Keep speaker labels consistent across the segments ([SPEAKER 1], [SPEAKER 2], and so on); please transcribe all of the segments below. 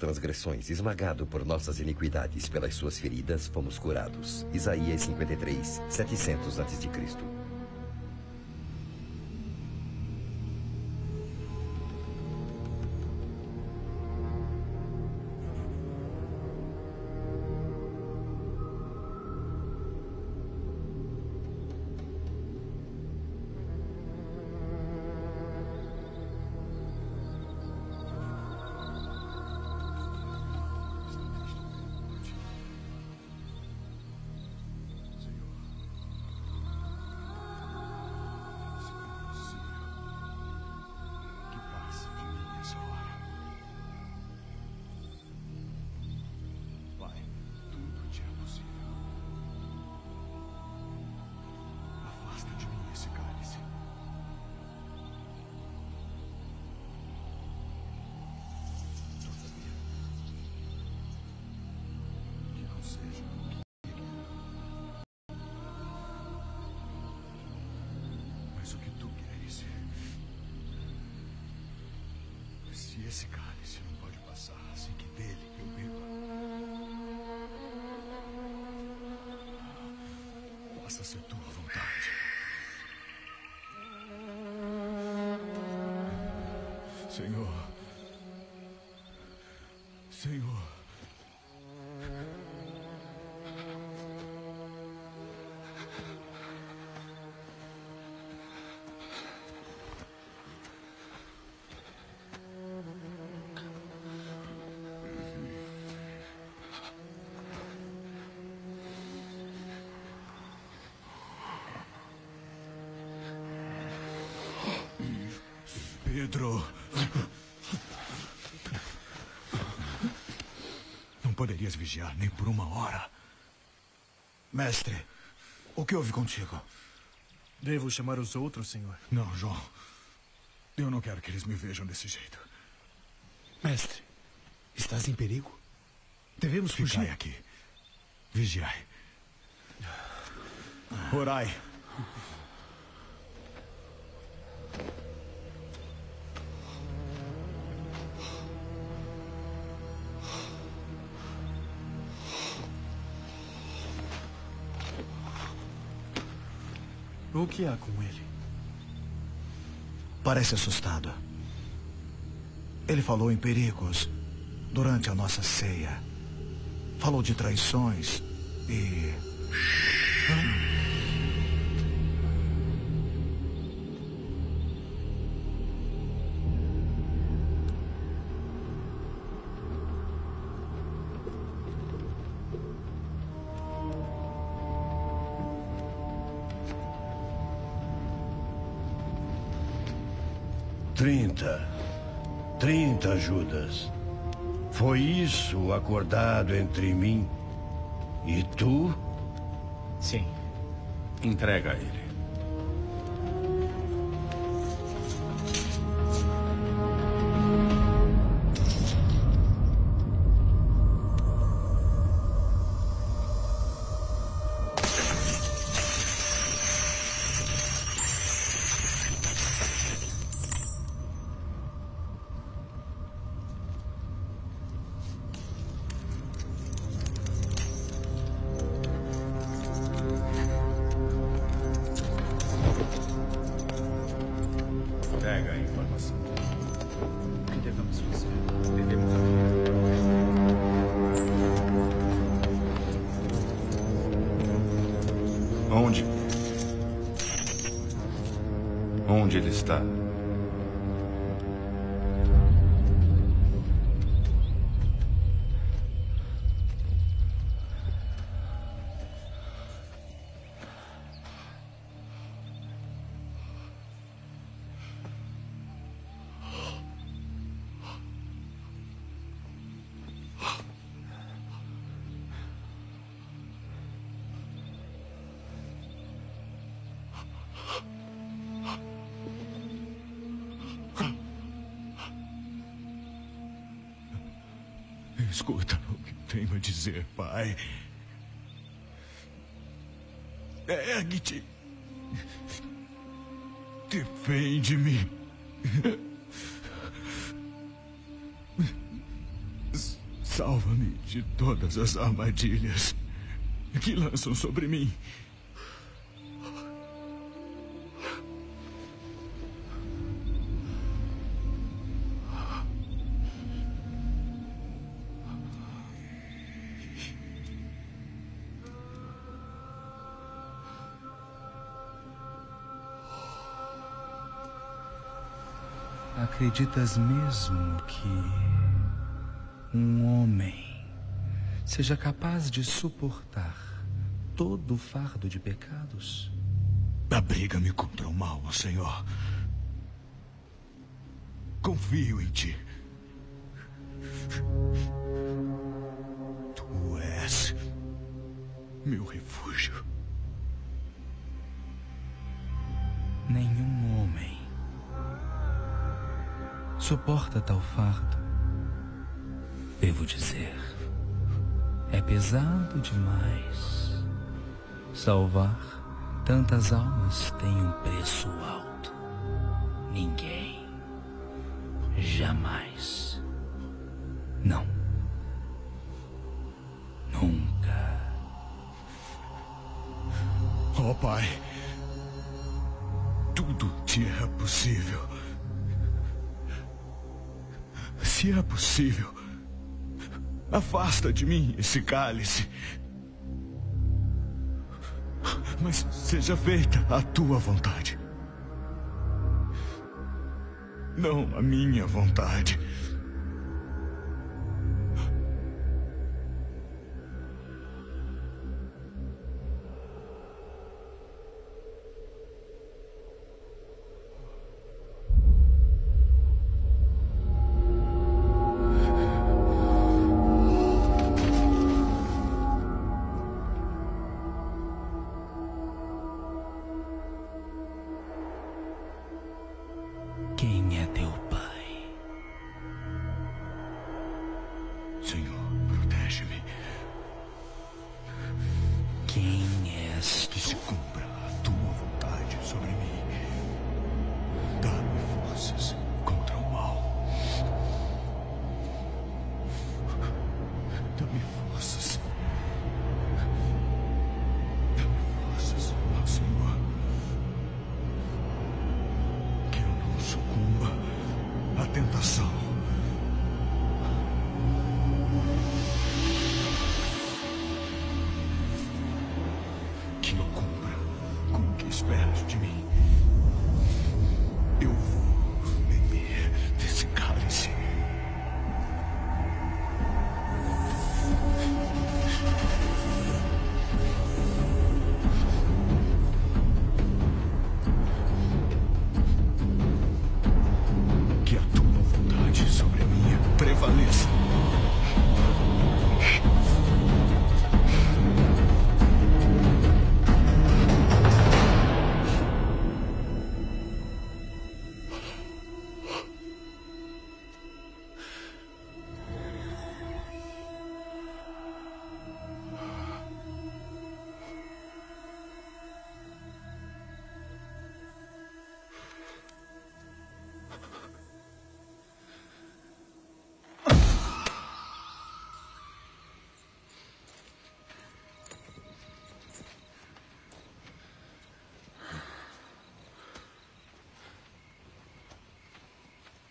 [SPEAKER 1] transgressões, esmagado por nossas iniquidades, pelas suas feridas fomos curados. Isaías 53, 700 a.C.
[SPEAKER 2] poderias vigiar nem por uma hora.
[SPEAKER 3] Mestre, o que houve contigo?
[SPEAKER 4] Devo chamar os outros, senhor?
[SPEAKER 2] Não, João. Eu não quero que eles me vejam desse jeito.
[SPEAKER 3] Mestre, estás em perigo? Devemos
[SPEAKER 2] Ficai
[SPEAKER 3] fugir.
[SPEAKER 2] aqui. Vigiai. Orai.
[SPEAKER 4] O que há com ele?
[SPEAKER 3] Parece assustado. Ele falou em perigos durante a nossa ceia. Falou de traições e.
[SPEAKER 5] Trinta. Acordado entre mim e tu?
[SPEAKER 6] Sim. Entrega Onde ele está?
[SPEAKER 2] Escuta o que tenho a dizer, pai. Ergue-te. Defende-me.
[SPEAKER 1] Salva-me de todas as armadilhas que lançam sobre mim.
[SPEAKER 7] Acreditas mesmo que um homem seja capaz de suportar todo o fardo de pecados?
[SPEAKER 1] Abriga-me contra o mal, Senhor. Confio em ti. Tu és meu refúgio.
[SPEAKER 7] Suporta tal fardo. Devo dizer, é pesado demais. Salvar tantas almas tem um preço alto. Ninguém,
[SPEAKER 1] afasta de mim esse cálice. Mas seja feita a tua vontade. Não a minha vontade.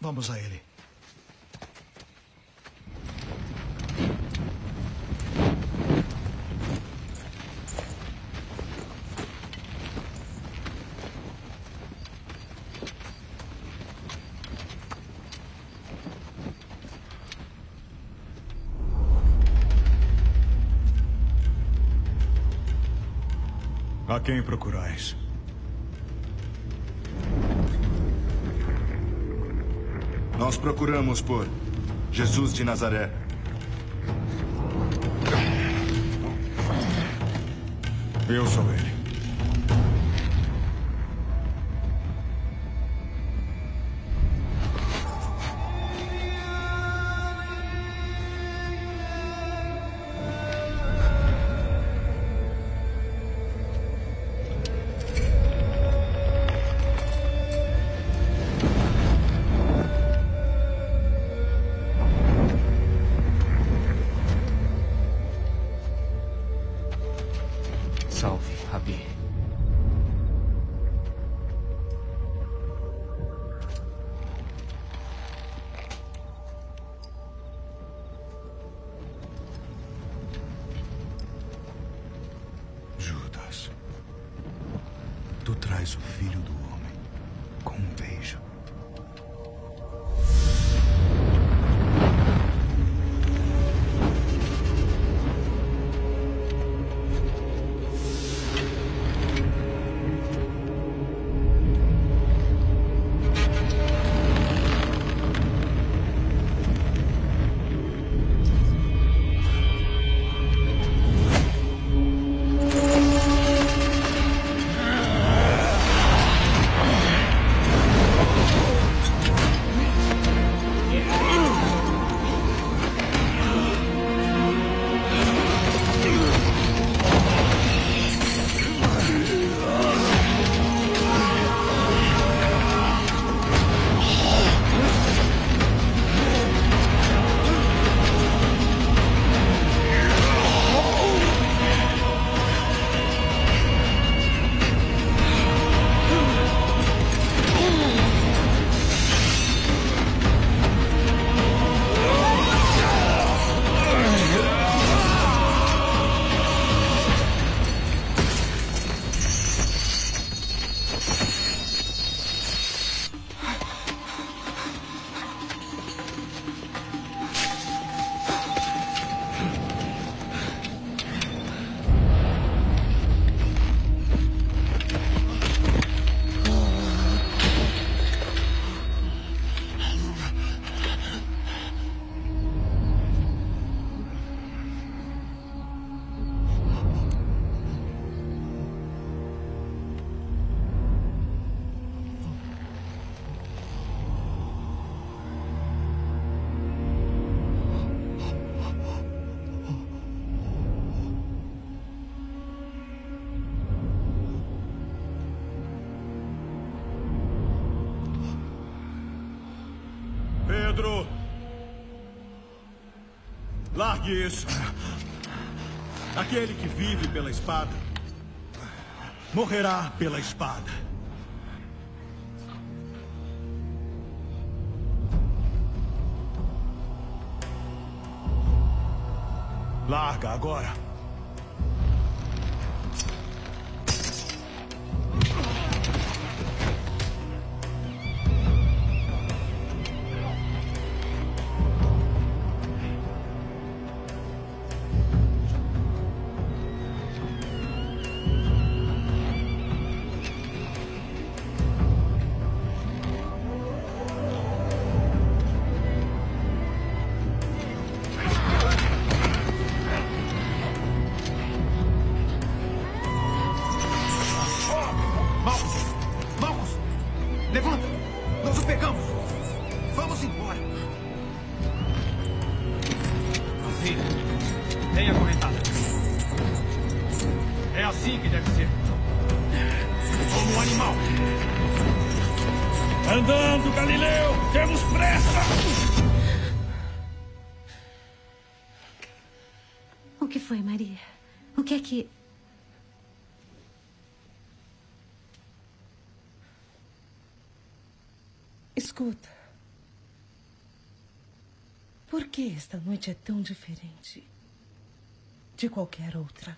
[SPEAKER 8] Vamos a ele.
[SPEAKER 1] A quem procurais?
[SPEAKER 9] Procuramos por Jesus de Nazaré.
[SPEAKER 1] Eu sou ele.
[SPEAKER 3] Isso! Aquele que vive pela espada morrerá pela espada. Larga agora.
[SPEAKER 10] Esta noite é tão diferente de qualquer outra?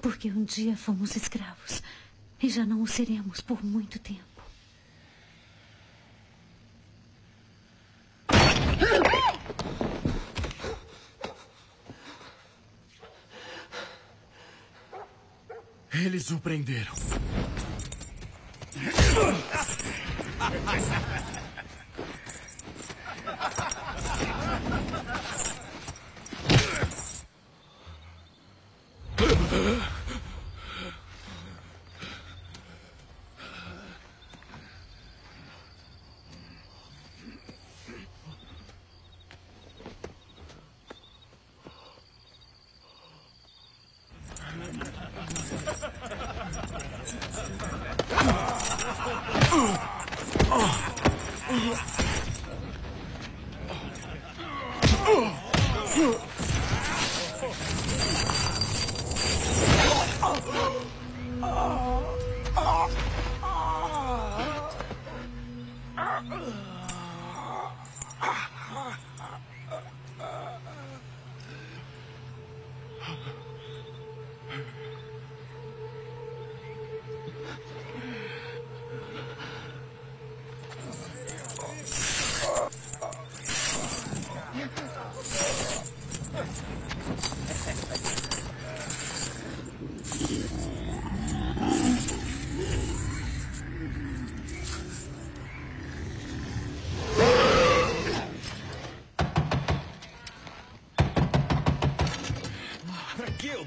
[SPEAKER 11] Porque um dia fomos escravos e já não o seremos por muito tempo.
[SPEAKER 3] Eles o prenderam. Ha, ha, ha, ha.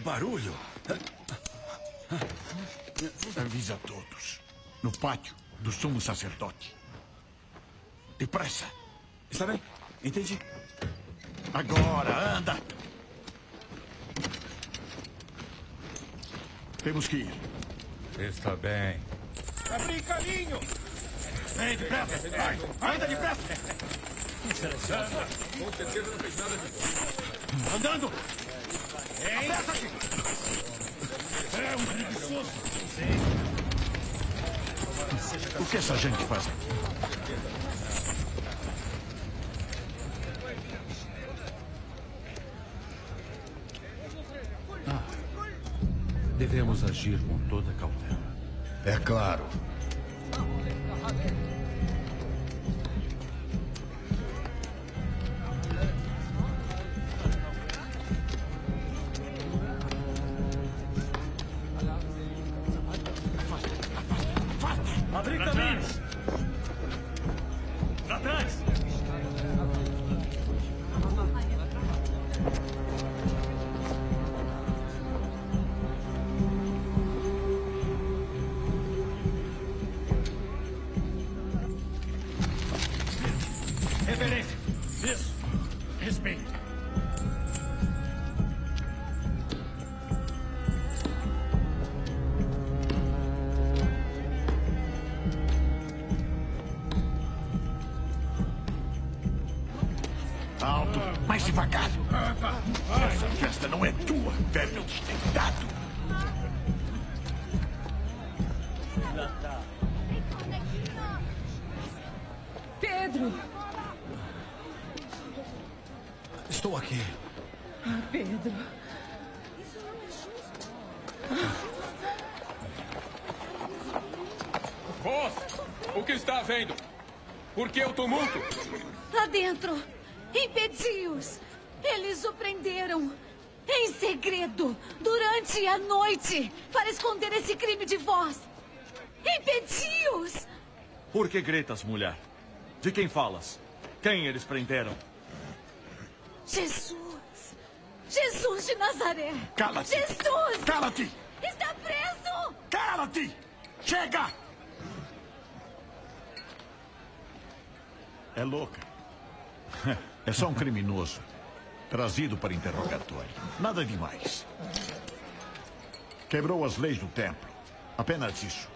[SPEAKER 9] Barulho? Avisa a todos. No pátio do sumo sacerdote. Depressa.
[SPEAKER 5] Está bem, entendi.
[SPEAKER 9] Agora, anda! Temos que ir.
[SPEAKER 12] Está bem.
[SPEAKER 13] Abrir caminho!
[SPEAKER 9] Vem, depressa! Vai! Anda depressa!
[SPEAKER 12] Com certeza não fez nada de bom.
[SPEAKER 9] Andando!
[SPEAKER 12] É um preguiçoso.
[SPEAKER 9] O que essa gente faz aqui?
[SPEAKER 5] Devemos agir com toda cautela.
[SPEAKER 9] É claro.
[SPEAKER 12] Por que o tumulto?
[SPEAKER 11] Lá dentro! Impedi-os! Eles o prenderam! Em segredo! Durante a noite! Para esconder esse crime de vós! Impedi-os!
[SPEAKER 6] Por que gritas, mulher? De quem falas? Quem eles prenderam?
[SPEAKER 11] Jesus! Jesus de Nazaré!
[SPEAKER 9] Cala-te!
[SPEAKER 11] Jesus!
[SPEAKER 9] Cala-te!
[SPEAKER 11] Está preso!
[SPEAKER 9] Cala-te! Chega! É louca. É só um criminoso. Trazido para interrogatório. Nada demais. Quebrou as leis do templo. Apenas isso.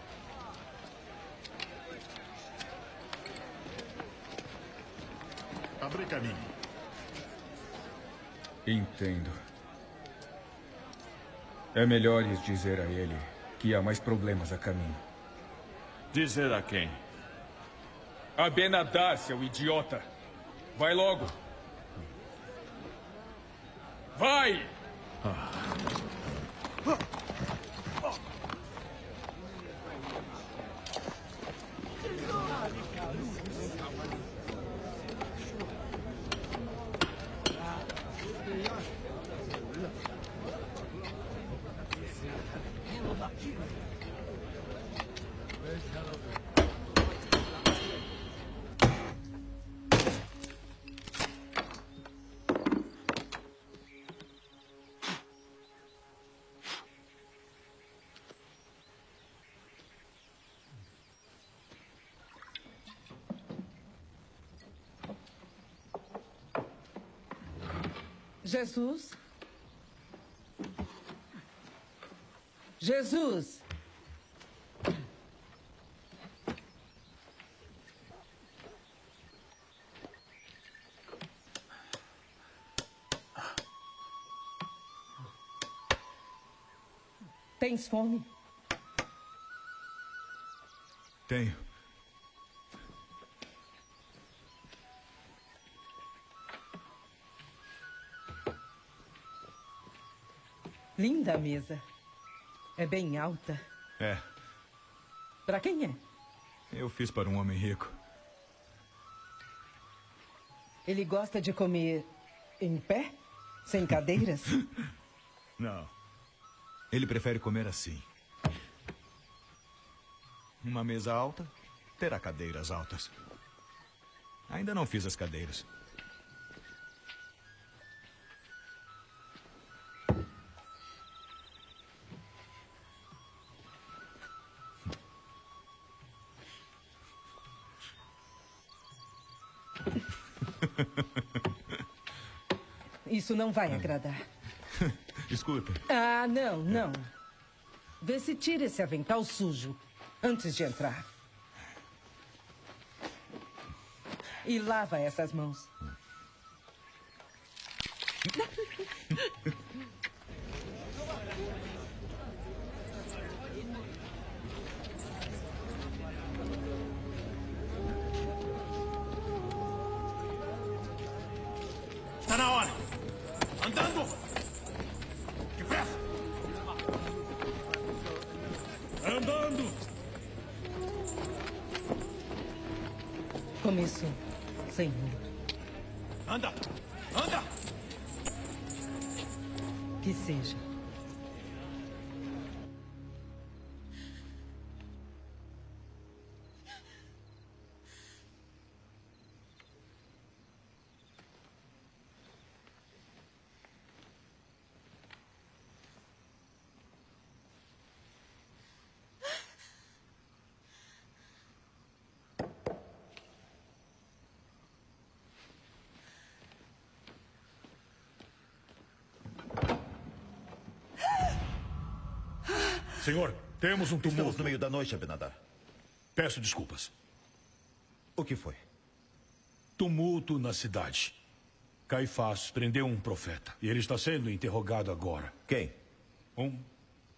[SPEAKER 9] Abre caminho.
[SPEAKER 14] Entendo. É melhor lhes dizer a ele que há mais problemas a caminho.
[SPEAKER 6] Dizer a quem?
[SPEAKER 14] A Benadar, seu idiota! Vai logo! Vai!
[SPEAKER 10] Jesus? Jesus! Tens fome?
[SPEAKER 1] Tenho.
[SPEAKER 10] Linda a mesa. É bem alta.
[SPEAKER 1] É,
[SPEAKER 10] Para quem é?
[SPEAKER 1] eu fiz para um homem rico.
[SPEAKER 10] Ele gosta de comer em pé? Sem cadeiras?
[SPEAKER 1] Não. Ele prefere comer assim. Uma mesa alta terá cadeiras altas. Ainda não fiz as cadeiras.
[SPEAKER 10] Isso não vai agradar.
[SPEAKER 1] Desculpe.
[SPEAKER 10] Ah, não, não. Vê se tira esse avental sujo antes de entrar. E lava essas mãos. Senhor,
[SPEAKER 15] temos um tumulto.
[SPEAKER 16] Estamos no meio da noite, Abinadar.
[SPEAKER 15] Peço desculpas.
[SPEAKER 16] O que foi?
[SPEAKER 15] Tumulto na cidade. Caifás prendeu um profeta. E ele está sendo interrogado agora.
[SPEAKER 16] Quem?
[SPEAKER 15] Um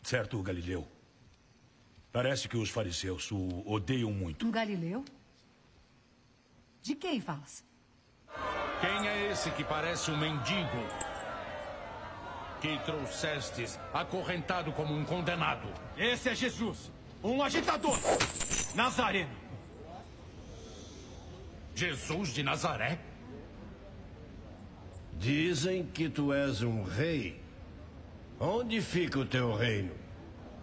[SPEAKER 15] certo Galileu. Parece que os fariseus o odeiam muito.
[SPEAKER 17] Um Galileu? De quem falas?
[SPEAKER 18] Quem é esse que parece um mendigo? Que trouxestes acorrentado como um condenado.
[SPEAKER 19] Esse é Jesus, um agitador. Nazareno.
[SPEAKER 18] Jesus de Nazaré?
[SPEAKER 5] Dizem que tu és um rei. Onde fica o teu reino?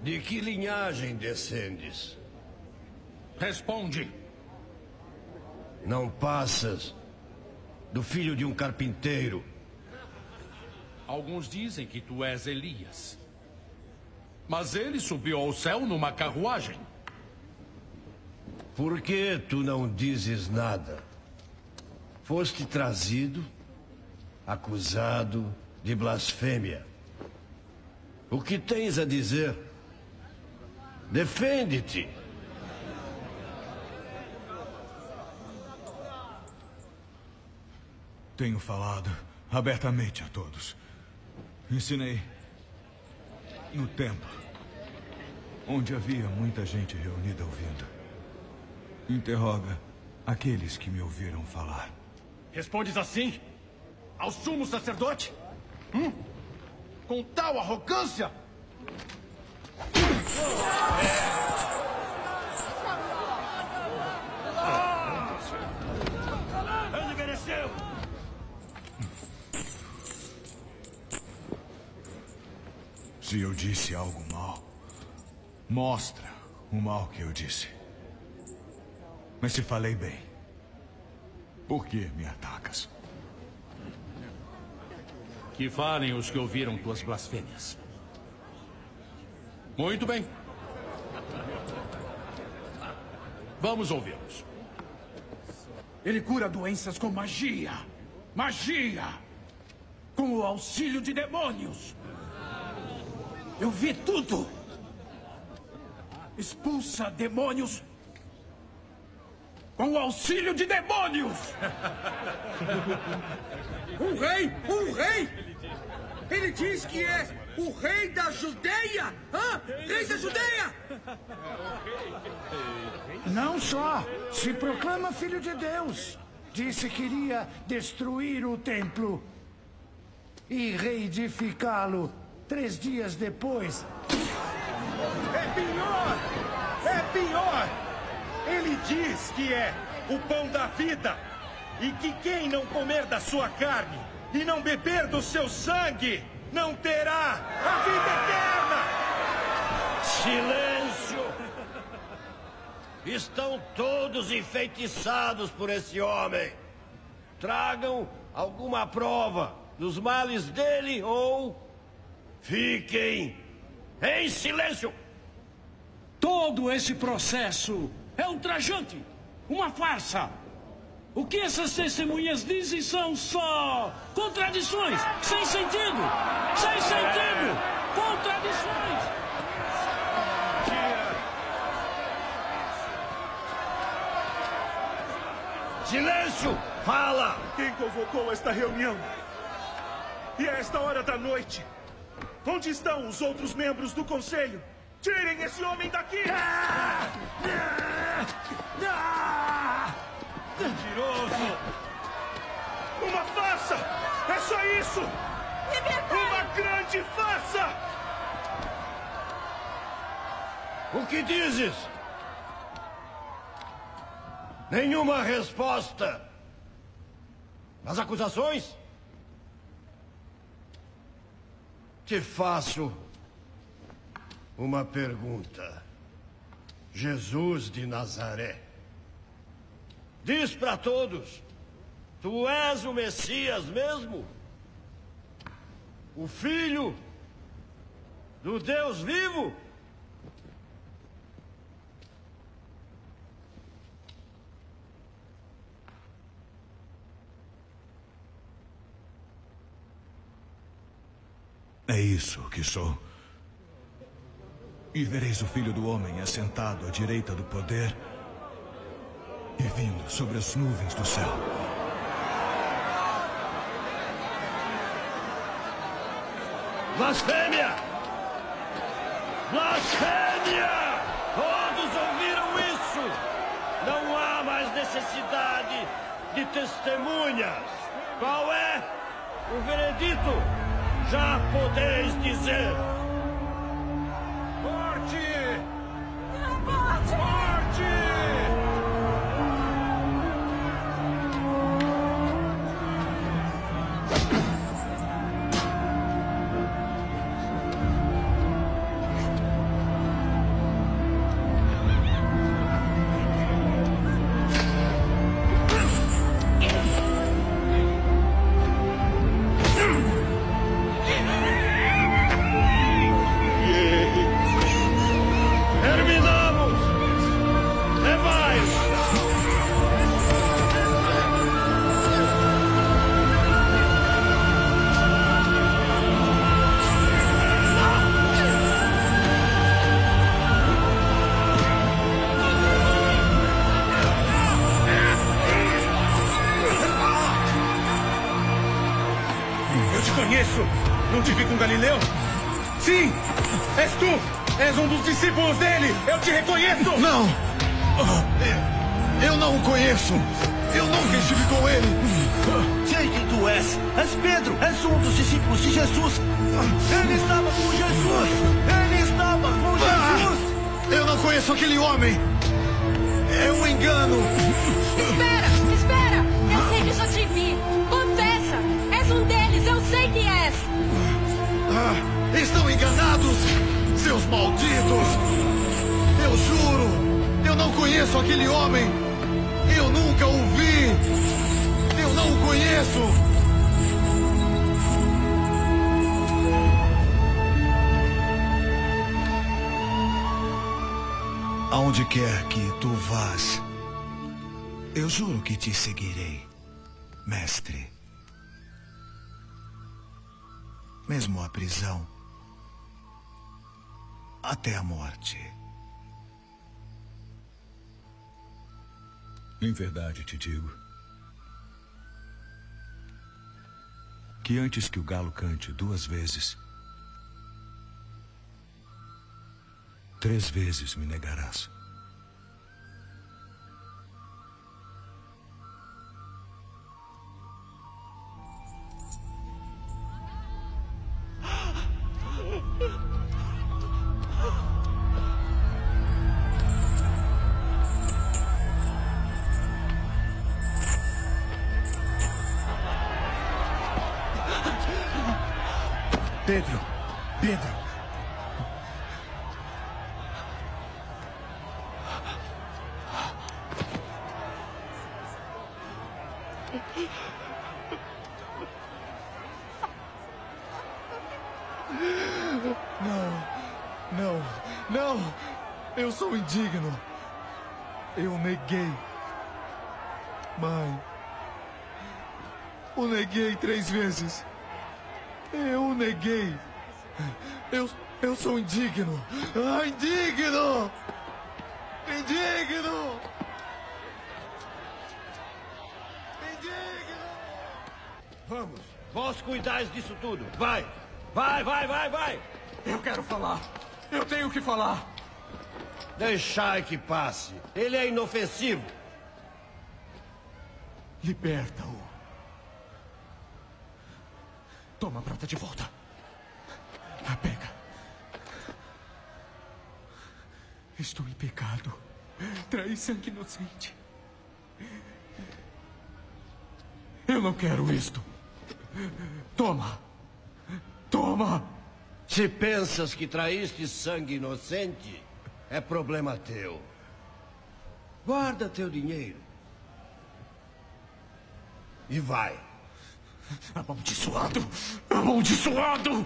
[SPEAKER 5] De que linhagem descendes?
[SPEAKER 18] Responde.
[SPEAKER 5] Não passas do filho de um carpinteiro.
[SPEAKER 18] Alguns dizem que tu és Elias. Mas ele subiu ao céu numa carruagem.
[SPEAKER 5] Por que tu não dizes nada? Foste trazido, acusado de blasfêmia. O que tens a dizer? Defende-te.
[SPEAKER 1] Tenho falado abertamente a todos. Ensinei no templo, onde havia muita gente reunida ouvindo. Interroga aqueles que me ouviram falar.
[SPEAKER 19] Respondes assim? Ao sumo sacerdote? Hum? Com tal arrogância?
[SPEAKER 1] Se eu disse algo mal, mostra o mal que eu disse. Mas se falei bem, por que me atacas?
[SPEAKER 18] Que falem os que ouviram tuas blasfêmias. Muito bem. Vamos ouvi-los.
[SPEAKER 19] Ele cura doenças com magia. Magia! Com o auxílio de demônios. Eu vi tudo. Expulsa demônios com o auxílio de demônios.
[SPEAKER 20] Um rei! Um rei! Ele diz que é o rei da Judeia! Hã? Rei da Judeia!
[SPEAKER 21] Não só. Se proclama filho de Deus. Disse que iria destruir o templo e reedificá-lo três dias depois.
[SPEAKER 19] É pior! É pior! Ele diz que é o pão da vida e que quem não comer da sua carne e não beber do seu sangue não terá a vida eterna!
[SPEAKER 5] Silêncio! Estão todos enfeitiçados por esse homem. Tragam alguma prova dos males dele ou fiquem em silêncio.
[SPEAKER 20] Todo esse processo é ultrajante, uma farsa. O que essas testemunhas dizem são só contradições, sem sentido! Sem sentido! Contradições!
[SPEAKER 5] Silêncio! Fala!
[SPEAKER 22] Quem convocou esta reunião? E a esta hora da noite? Onde estão os outros membros do conselho? Tirem esse homem daqui! Mentiroso! Uma farsa! É só isso! Uma grande farsa!
[SPEAKER 5] O que dizes? Nenhuma resposta. As acusações? Te faço uma pergunta. Jesus de Nazaré. Diz para todos: Tu és o Messias mesmo? O Filho do Deus vivo?
[SPEAKER 1] É isso que sou. E vereis o filho do homem assentado à direita do poder e vindo sobre as nuvens do céu.
[SPEAKER 5] Blasfêmia! Blasfêmia! Todos ouviram isso! Não há mais necessidade de testemunhas. Qual é o veredito? Já podeis dizer.
[SPEAKER 22] Conheço
[SPEAKER 21] aquele homem!
[SPEAKER 11] Eu
[SPEAKER 21] nunca o vi! Eu não o conheço! Aonde quer que tu vás, eu juro que te seguirei, mestre. Mesmo a prisão, até a morte.
[SPEAKER 1] Em verdade te digo que antes que o galo cante duas vezes, três vezes me negarás.
[SPEAKER 21] Neguei três vezes. Eu neguei. Eu, eu sou indigno. Ah, indigno! Indigno!
[SPEAKER 5] Vamos, vós cuidais disso tudo. Vai, vai, vai, vai, vai.
[SPEAKER 3] Eu quero falar. Eu tenho que falar.
[SPEAKER 5] Deixai que passe. Ele é inofensivo.
[SPEAKER 3] Liberta-o. Toma a prata de volta. Ah, Pega. Estou em pecado. Traí sangue inocente. Eu não quero isto. Toma. Toma.
[SPEAKER 5] Se pensas que traíste sangue inocente, é problema teu. Guarda teu dinheiro. E vai.
[SPEAKER 3] Amaldiçoado! Amaldiçoado!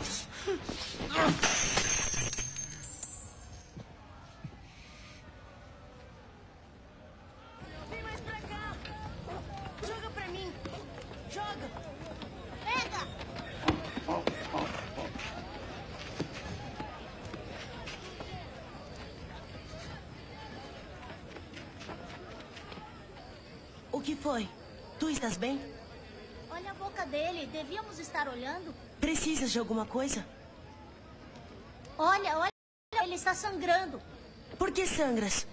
[SPEAKER 23] O que foi? Tu estás bem?
[SPEAKER 24] Dele. Devíamos estar olhando.
[SPEAKER 23] Precisas de alguma coisa?
[SPEAKER 24] Olha, olha. Ele está sangrando.
[SPEAKER 23] Por que sangras?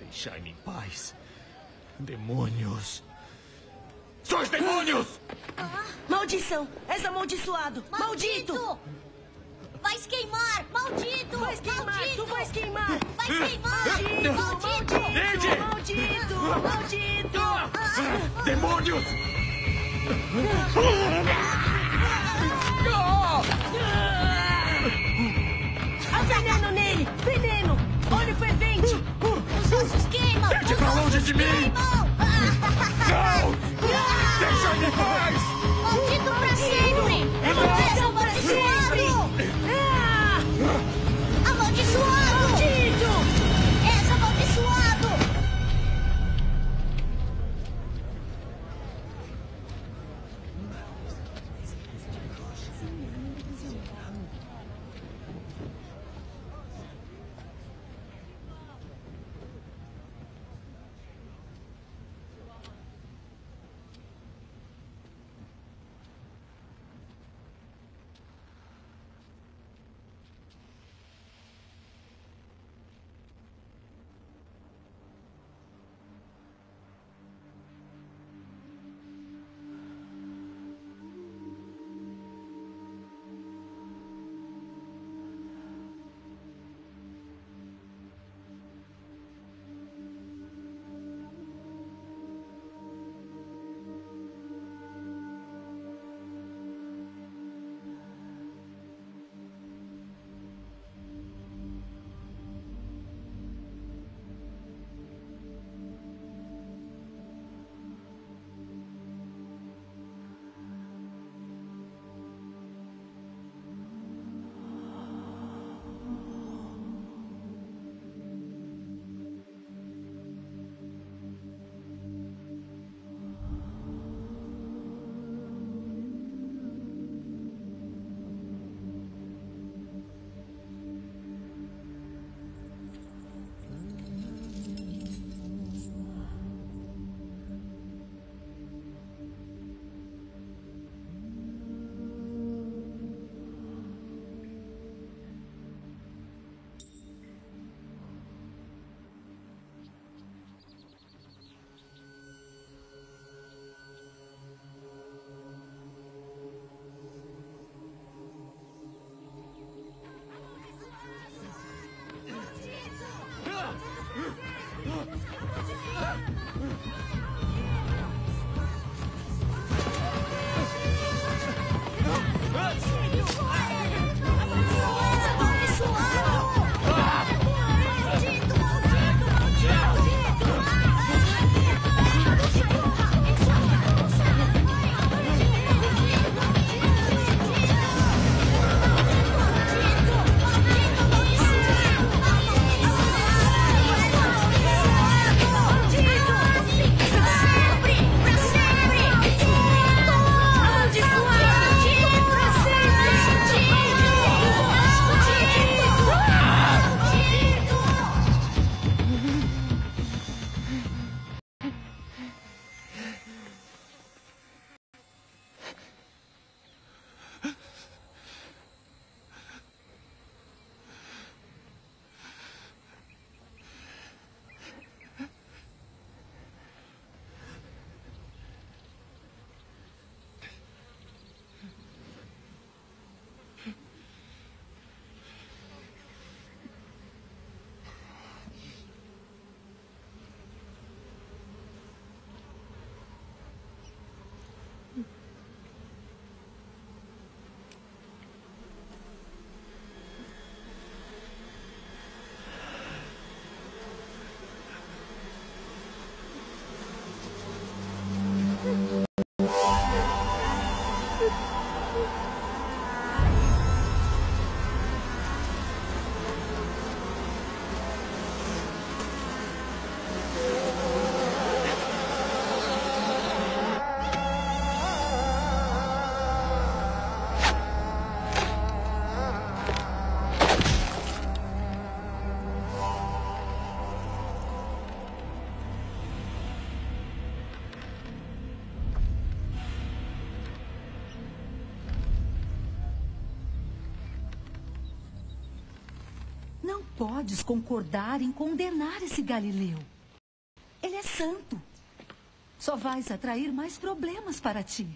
[SPEAKER 3] Deixai-me em paz. Demônios. Sois demônios!
[SPEAKER 23] Maldição! És amaldiçoado! Maldito!
[SPEAKER 24] Vais queimar! Maldito!
[SPEAKER 23] Vais queimar!
[SPEAKER 24] Maldito!
[SPEAKER 23] Tu vais queimar!
[SPEAKER 24] Vais queimar!
[SPEAKER 23] Maldito!
[SPEAKER 3] Lady!
[SPEAKER 23] Maldito! Maldito!
[SPEAKER 3] Demônios!
[SPEAKER 23] Há veneno nele! Veneno! Olho fervente!
[SPEAKER 24] Os ossos queimam!
[SPEAKER 3] Deixe pra longe de mim!
[SPEAKER 17] Podes concordar em condenar esse Galileu. Ele é santo. Só vais atrair mais problemas para ti.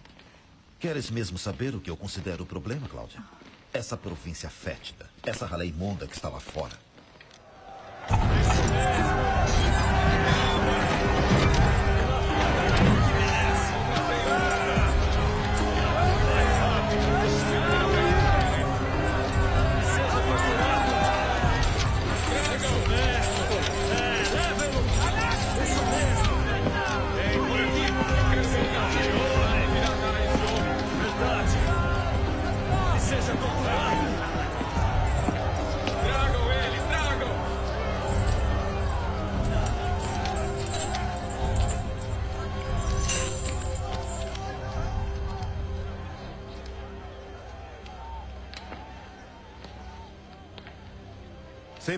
[SPEAKER 16] Queres mesmo saber o que eu considero o problema, Cláudia? Essa província fétida, essa ralé imunda que está lá fora.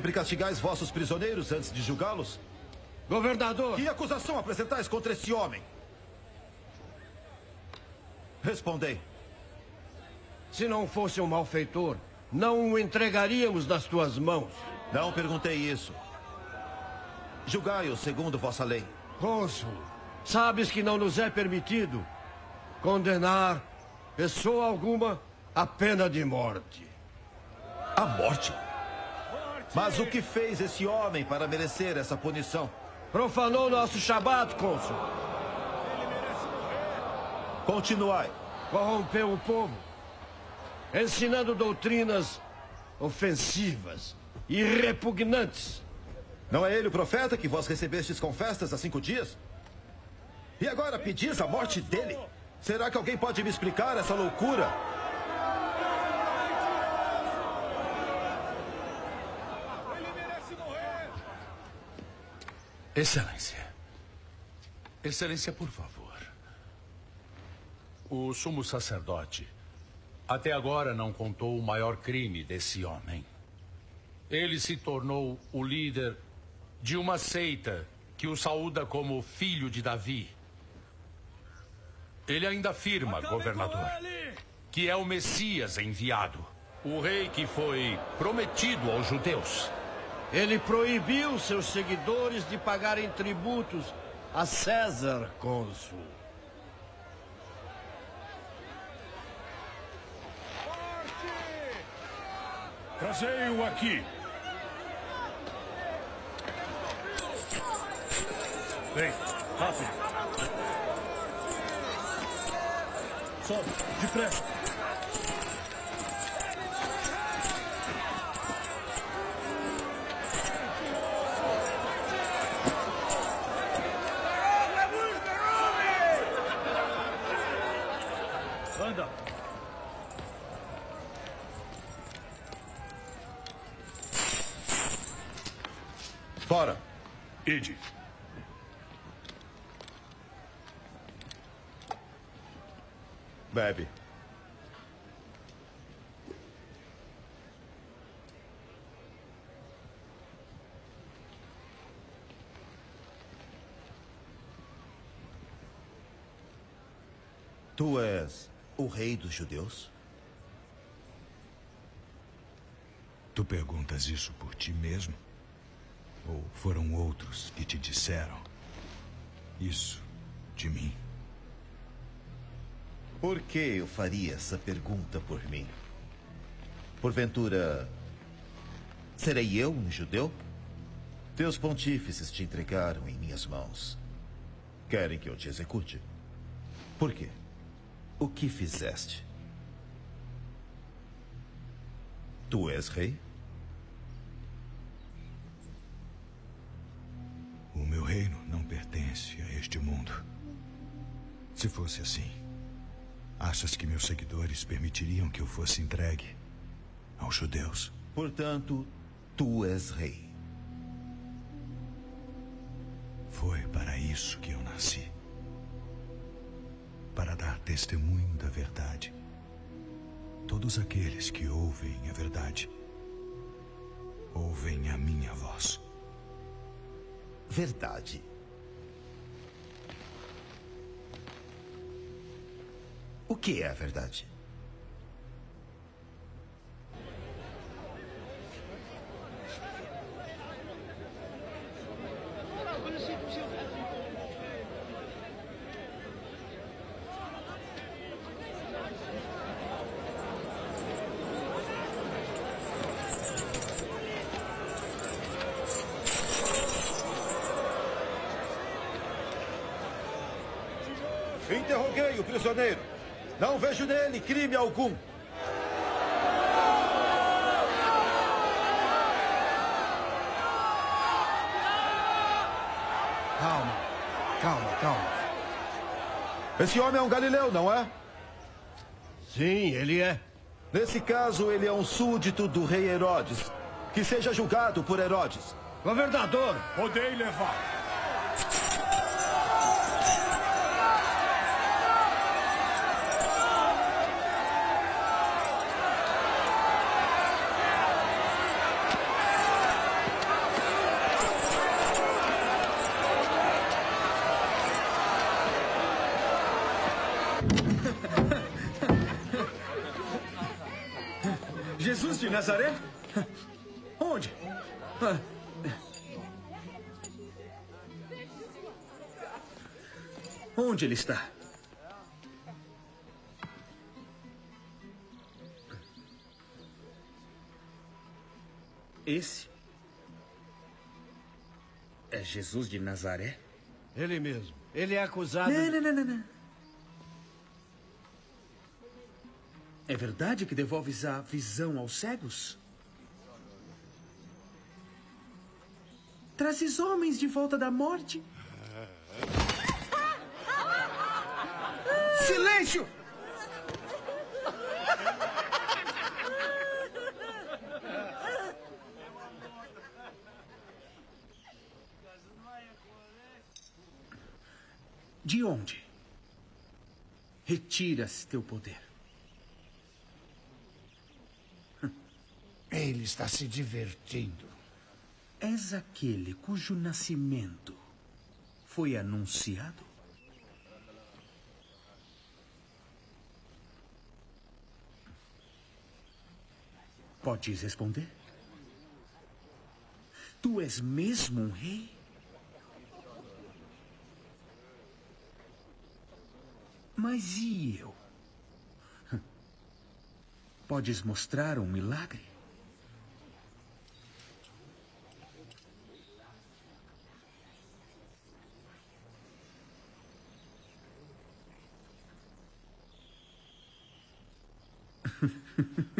[SPEAKER 16] Sempre castigais vossos prisioneiros antes de julgá-los?
[SPEAKER 5] Governador!
[SPEAKER 16] Que acusação apresentais contra esse homem? Respondei.
[SPEAKER 5] Se não fosse um malfeitor, não o entregaríamos nas tuas mãos.
[SPEAKER 16] Não perguntei isso. Julgai-o segundo vossa lei.
[SPEAKER 5] Cônsul, sabes que não nos é permitido condenar pessoa alguma à pena de morte.
[SPEAKER 16] A morte? Mas o que fez esse homem para merecer essa punição?
[SPEAKER 5] Profanou nosso Shabat, cônsul.
[SPEAKER 16] Continuai.
[SPEAKER 5] Corrompeu o povo, ensinando doutrinas ofensivas e repugnantes.
[SPEAKER 16] Não é ele o profeta que vós recebestes com festas há cinco dias? E agora pedis a morte dele? Será que alguém pode me explicar essa loucura?
[SPEAKER 18] Excelência. Excelência, por favor. O sumo sacerdote até agora não contou o maior crime desse homem. Ele se tornou o líder de uma seita que o saúda como filho de Davi. Ele ainda afirma, governador, que é o Messias enviado, o rei que foi prometido aos judeus.
[SPEAKER 5] Ele proibiu seus seguidores de pagarem tributos a César, cônsul.
[SPEAKER 20] Trazei-o aqui. Vem, rápido. Sobe, depressa. Anda.
[SPEAKER 16] Fora. Bebe. Tu és o rei dos judeus?
[SPEAKER 1] Tu perguntas isso por ti mesmo? Ou foram outros que te disseram isso de mim?
[SPEAKER 16] Por que eu faria essa pergunta por mim? Porventura, serei eu um judeu? Teus pontífices te entregaram em minhas mãos. Querem que eu te execute? Por quê? O que fizeste? Tu és rei?
[SPEAKER 1] Se fosse assim, achas que meus seguidores permitiriam que eu fosse entregue aos judeus?
[SPEAKER 16] Portanto, tu és rei.
[SPEAKER 1] Foi para isso que eu nasci. Para dar testemunho da verdade. Todos aqueles que ouvem a verdade ouvem a minha voz.
[SPEAKER 16] Verdade. O que é a verdade? Interroguei o prisioneiro. Não vejo nele crime algum.
[SPEAKER 5] Calma, calma, calma.
[SPEAKER 16] Esse homem é um galileu, não é?
[SPEAKER 5] Sim, ele é.
[SPEAKER 16] Nesse caso, ele é um súdito do rei Herodes. Que seja julgado por Herodes.
[SPEAKER 5] Governador!
[SPEAKER 25] Podei levar.
[SPEAKER 7] Ele está? Esse é Jesus de Nazaré?
[SPEAKER 5] Ele mesmo. Ele é acusado.
[SPEAKER 7] Não, não, não, não, não. É verdade que devolves a visão aos cegos? Trazes homens de volta da morte? Silêncio! De onde retiras teu poder?
[SPEAKER 26] Ele está se divertindo.
[SPEAKER 7] És aquele cujo nascimento foi anunciado? Podes responder? Tu és mesmo um rei? Mas e eu? Podes mostrar um milagre?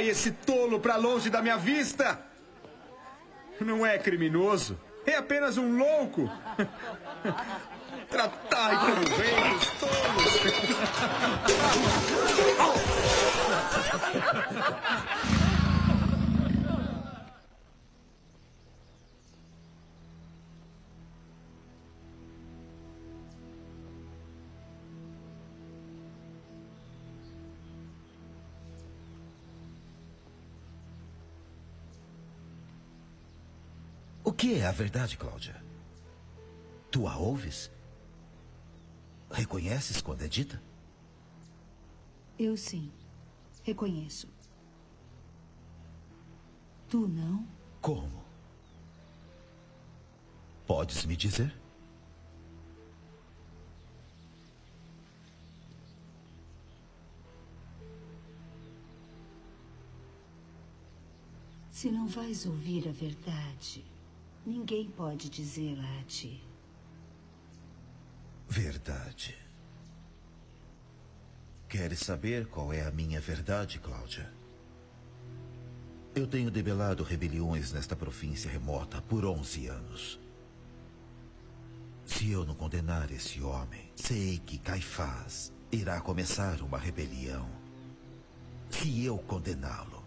[SPEAKER 7] Levai esse tolo para longe da minha vista! Não é criminoso, é apenas um louco. Tratai como rei dos tolos.
[SPEAKER 16] que é a verdade, Cláudia? Tu a ouves? Reconheces quando é dita?
[SPEAKER 17] Eu sim. Reconheço. Tu não?
[SPEAKER 16] Como? Podes me dizer?
[SPEAKER 17] Se não vais ouvir a verdade, ninguém pode dizê-la a ti.
[SPEAKER 16] Verdade. Queres saber qual é a minha verdade, Cláudia? Eu tenho debelado rebeliões nesta província remota por 11 anos. Se eu não condenar esse homem, sei que Caifás irá começar uma rebelião. Se eu condená-lo,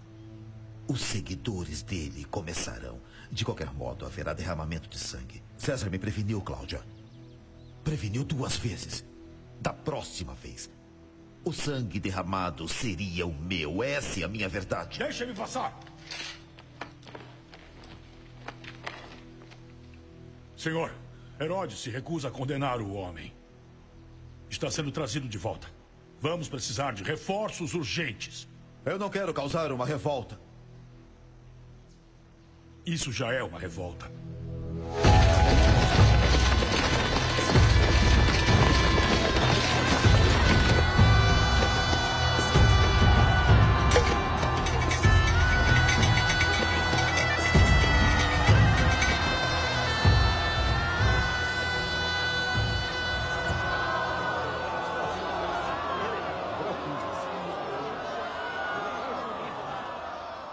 [SPEAKER 16] os seguidores dele começarão. De qualquer modo, haverá derramamento de sangue. César me preveniu, Cláudia. Preveniu duas vezes. Da próxima vez, o sangue derramado seria o meu. Essa é a minha verdade.
[SPEAKER 25] Deixa ele passar. Senhor, Herodes se recusa a condenar o homem. Está sendo trazido de volta. Vamos precisar de reforços urgentes.
[SPEAKER 16] Eu não quero causar uma revolta.
[SPEAKER 25] Isso já é uma revolta.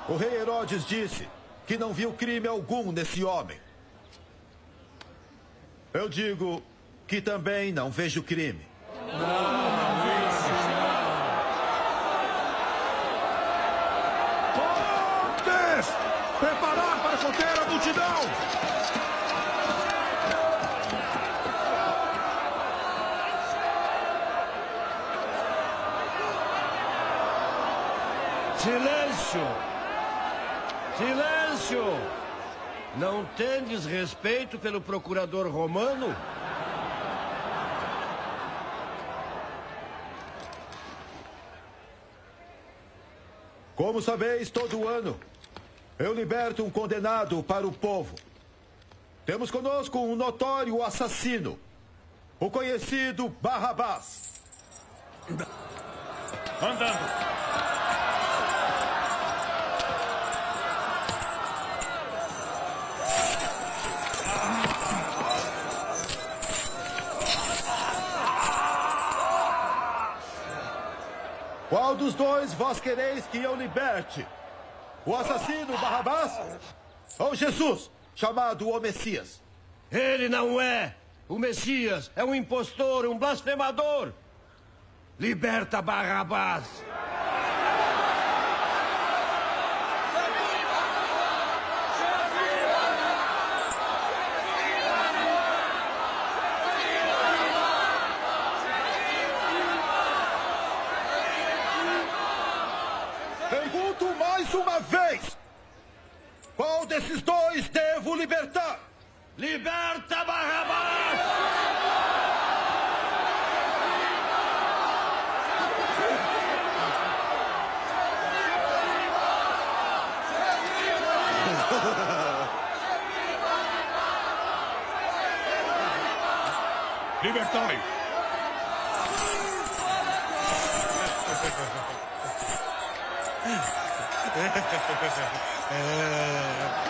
[SPEAKER 16] O rei Herodes disse: que não viu crime algum nesse homem. Eu digo que também não vejo crime.
[SPEAKER 25] Pontes! Preparar para conter a multidão!
[SPEAKER 5] Silêncio! Silêncio! Não tendes respeito pelo procurador romano?
[SPEAKER 16] Como sabeis, todo ano eu liberto um condenado para o povo. Temos conosco um notório assassino, o conhecido Barrabás.
[SPEAKER 25] Andando.
[SPEAKER 16] Qual dos dois vós quereis que eu liberte? O assassino Barrabás ou Jesus, chamado o Messias?
[SPEAKER 5] Ele não é! O Messias é um impostor, um blasfemador! Liberta Barrabás!
[SPEAKER 16] Pergunto mais uma vez: qual desses dois devo libertar?
[SPEAKER 5] Liberta Barrabás!
[SPEAKER 25] Libertai!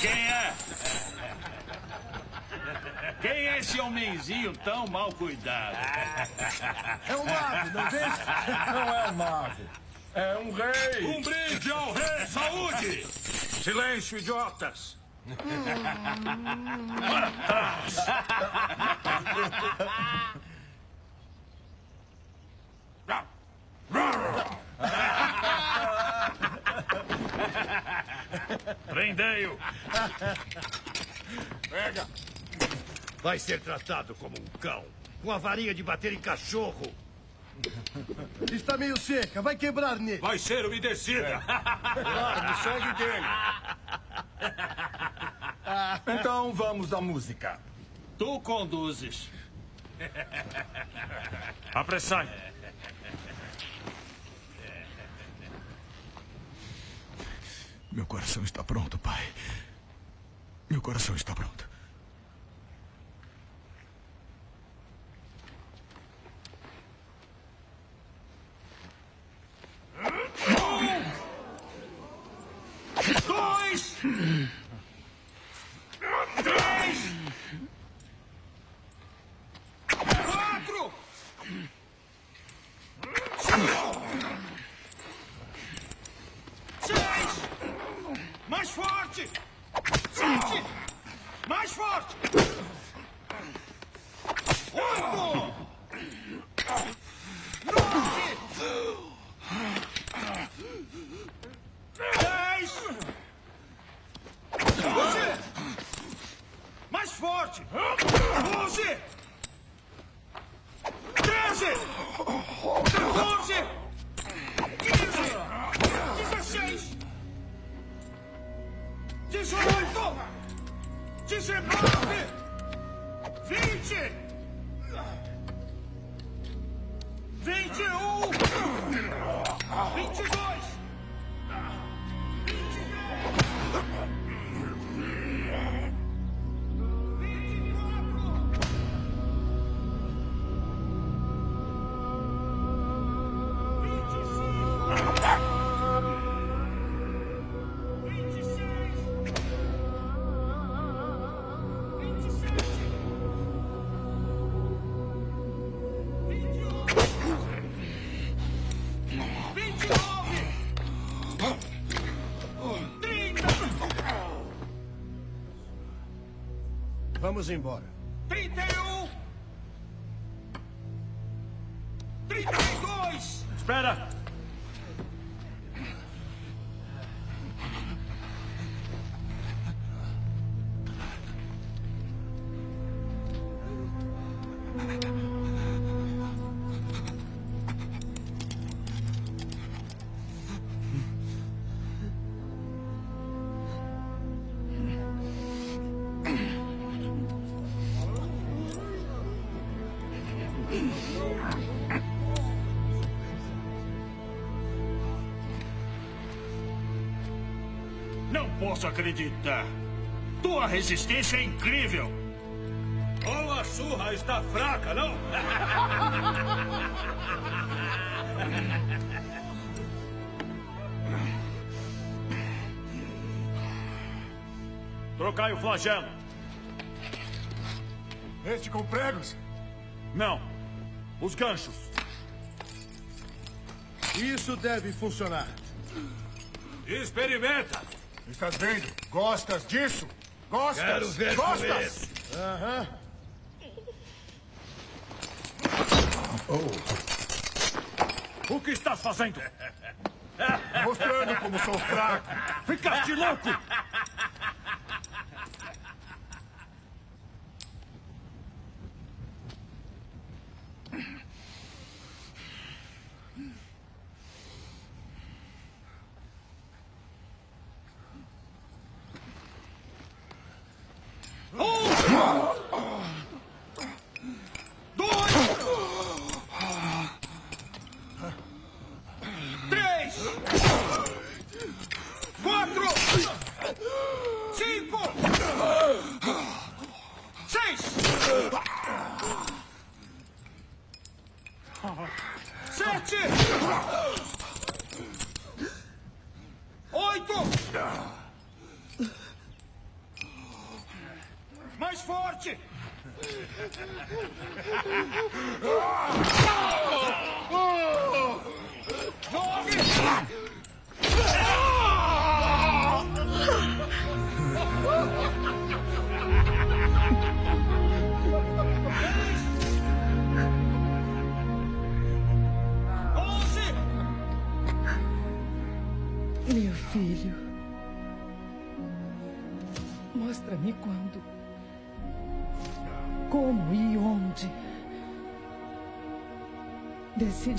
[SPEAKER 20] Quem é? Quem é esse homenzinho tão mal cuidado?
[SPEAKER 25] É um mago, não vê? Não é um mago. É um rei.
[SPEAKER 20] Um brinde ao rei! Saúde!
[SPEAKER 25] Silêncio, idiotas.
[SPEAKER 20] Prendei-o!
[SPEAKER 25] Pega.
[SPEAKER 5] Vai ser tratado como um cão, com a varinha de bater em cachorro.
[SPEAKER 27] Está meio seca, vai quebrar nele.
[SPEAKER 20] Vai ser umedecida!
[SPEAKER 25] Largue, segue dele. Então vamos à música.
[SPEAKER 20] Tu conduzes.
[SPEAKER 25] Apressai. Meu coração está pronto, pai. Meu coração está pronto.
[SPEAKER 20] Um, dois,
[SPEAKER 18] três, quatro. cinco, Seis, mais forte. Sete, mais forte. Oito.
[SPEAKER 28] forte! Onze!
[SPEAKER 18] Treze! Quatorze! Quinze! Dezesseis! Dezoito! Dezenove! Vinte! Vinte e um! Vinte e dois!
[SPEAKER 19] Vamos
[SPEAKER 18] embora. Posso acreditar. Tua resistência é incrível. Ou a surra está fraca, não?
[SPEAKER 19] Trocai o flagelo.
[SPEAKER 21] Este com pregos?
[SPEAKER 19] Não. Os ganchos.
[SPEAKER 21] Isso deve funcionar.
[SPEAKER 19] Experimenta.
[SPEAKER 21] Estás vendo? Gostas disso? Gostas?
[SPEAKER 19] Quero ver
[SPEAKER 21] Gostas? Aham.
[SPEAKER 19] O que estás fazendo?
[SPEAKER 21] Mostrando como sou fraco.
[SPEAKER 19] Ficaste louco!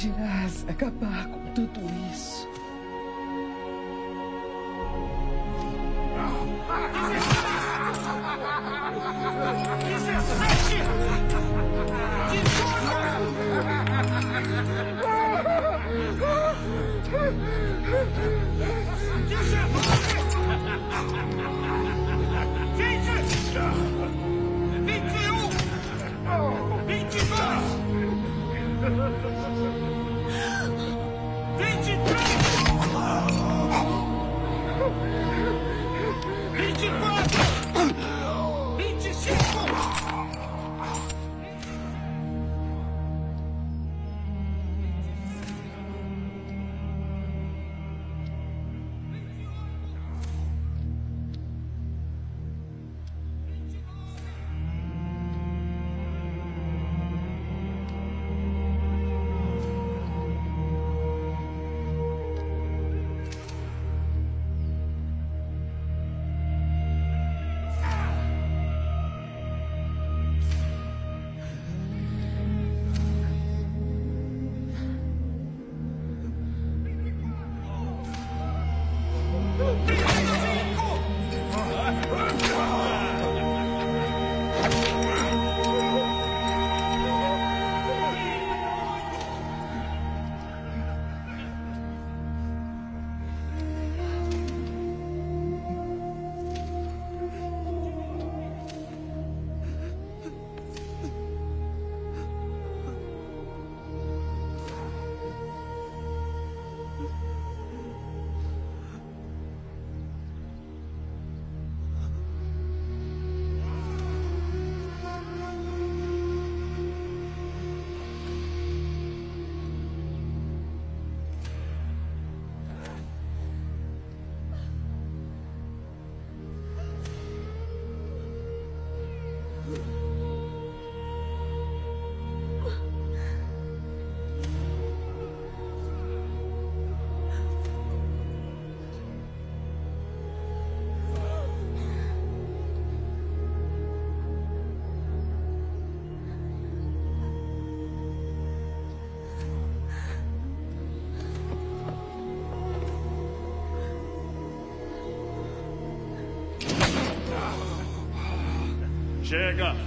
[SPEAKER 10] Decidirás acabar com tudo isso.
[SPEAKER 19] Chega!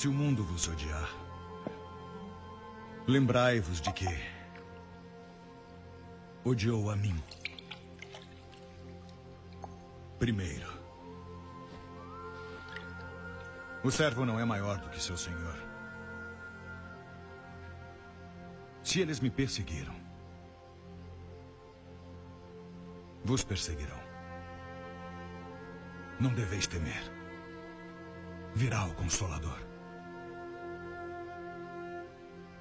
[SPEAKER 1] Se o mundo vos odiar, lembrai-vos de que odiou a mim. Primeiro. O servo não é maior do que seu senhor. Se eles me perseguiram, vos perseguirão. Não deveis temer. Virá o Consolador.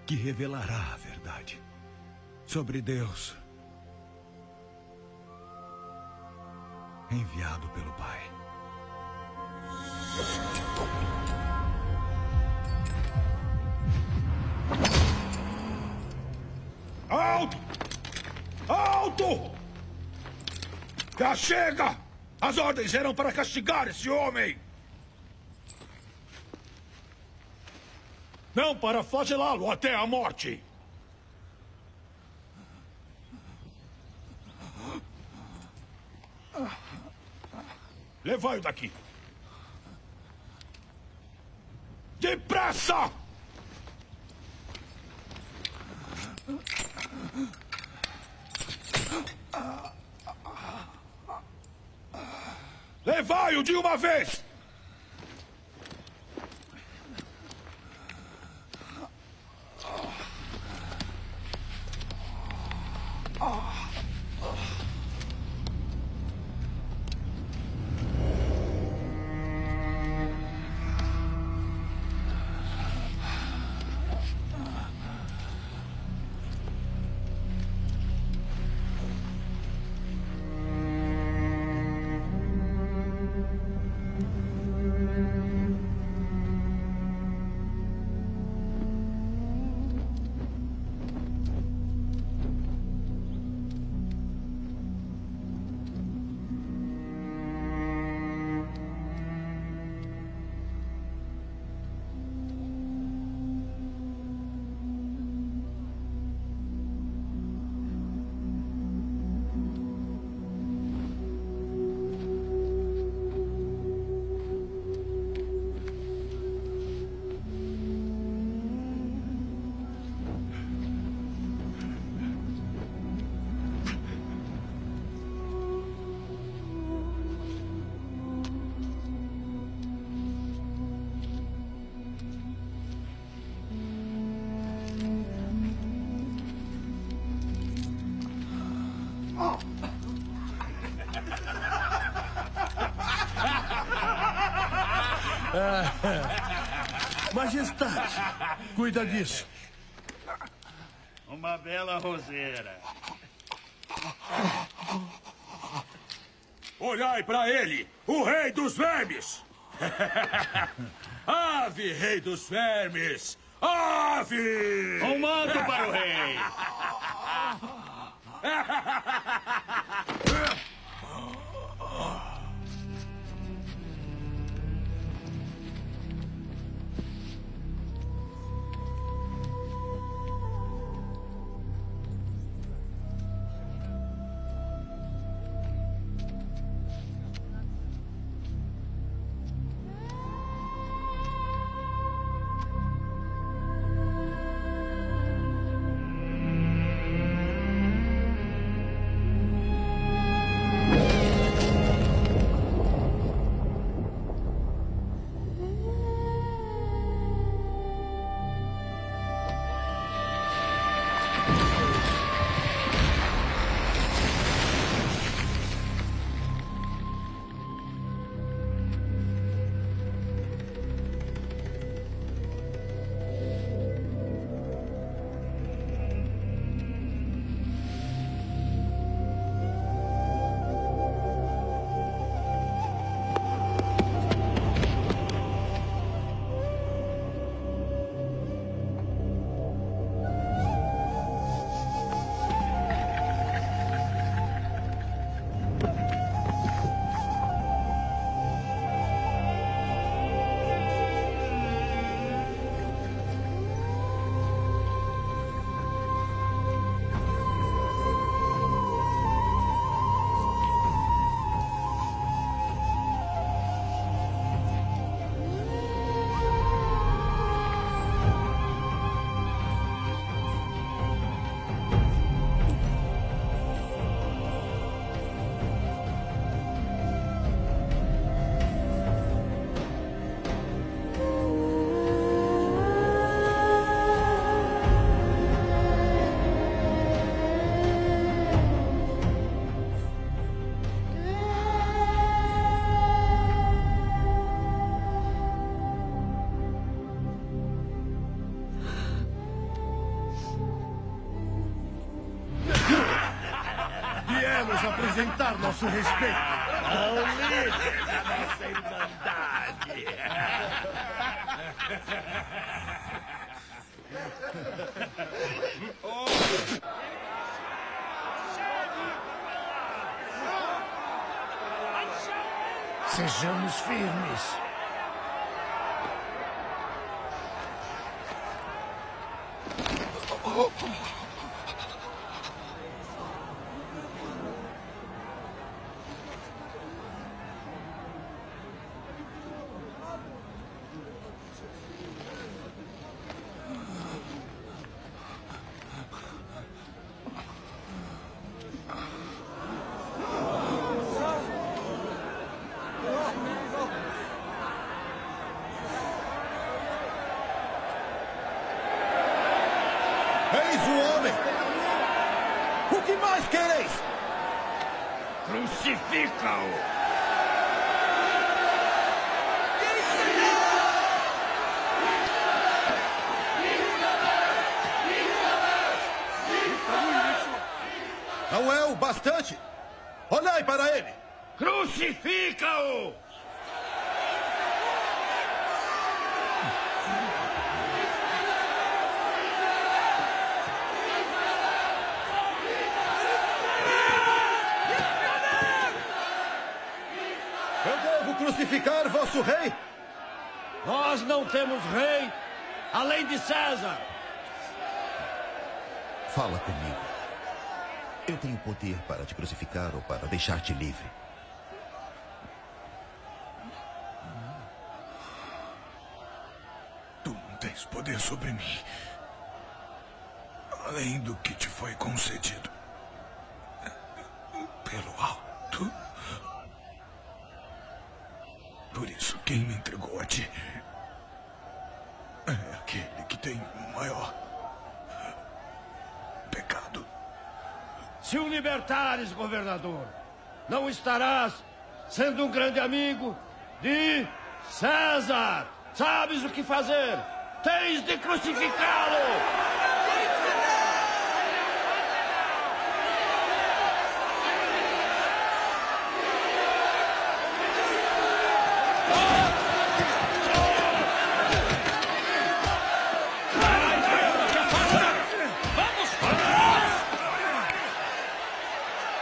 [SPEAKER 1] Que revelará a verdade sobre Deus. Enviado pelo Pai.
[SPEAKER 25] Alto! Alto! Já chega! As ordens eram para castigar esse homem! Não para flagelá-lo até a morte! Levai-o daqui! Depressa! Levai-o de uma vez!
[SPEAKER 5] Cuida disso.
[SPEAKER 19] Uma bela roseira.
[SPEAKER 25] Olhai para ele, o rei dos vermes! Ave, rei dos vermes! Ave!
[SPEAKER 18] Um manto para o rei!
[SPEAKER 16] nosso respeito.
[SPEAKER 29] Ao líder da nossa irmandade.
[SPEAKER 30] Sejamos firmes.
[SPEAKER 16] Eis o homem! O que mais quereis?
[SPEAKER 5] Crucifica-o!
[SPEAKER 16] Não é o bastante? Olhai para ele!
[SPEAKER 5] Crucifica-o!
[SPEAKER 16] Eu devo crucificar vosso rei?
[SPEAKER 5] Nós não temos rei César.
[SPEAKER 31] Fala comigo. Eu tenho poder para te crucificar ou para deixar-te livre.
[SPEAKER 1] Tu não tens poder sobre mim. Além do que
[SPEAKER 5] libertares, governador, não estarás sendo um grande amigo de César. Sabes o que fazer? Tens de crucificá-lo!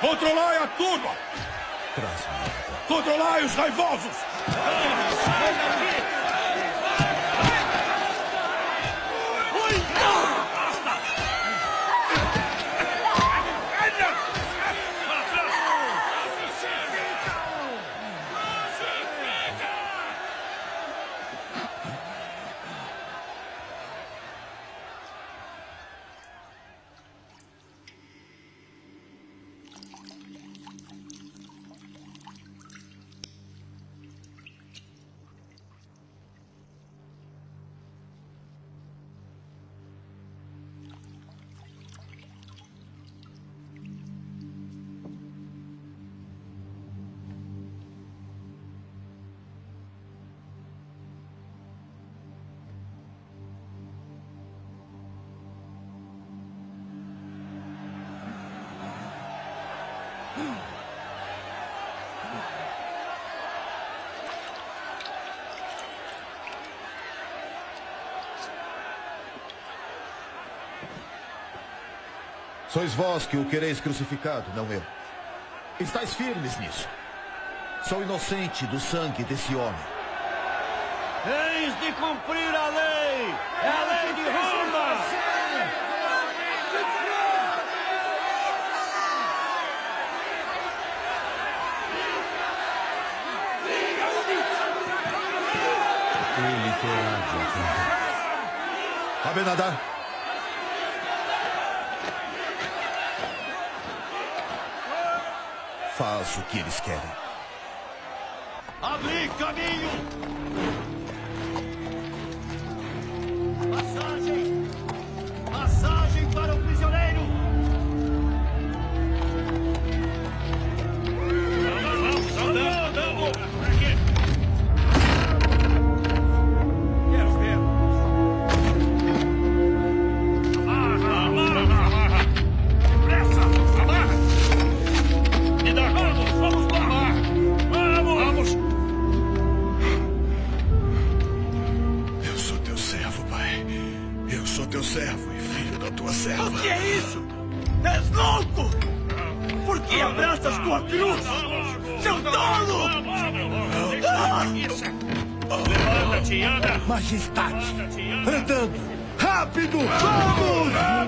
[SPEAKER 25] Controlai a turma! Controlai os raivosos!
[SPEAKER 16] Sois vós que o quereis crucificado, não eu. Estais firmes nisso. Sou inocente do sangue desse homem.
[SPEAKER 18] Tens de cumprir a lei! É a lei de Roma!
[SPEAKER 32] Ele terá de.
[SPEAKER 16] Abenadar. Faz o que eles querem.
[SPEAKER 18] Abrir caminho!
[SPEAKER 21] Majestade, andando! Rápido! Vamos!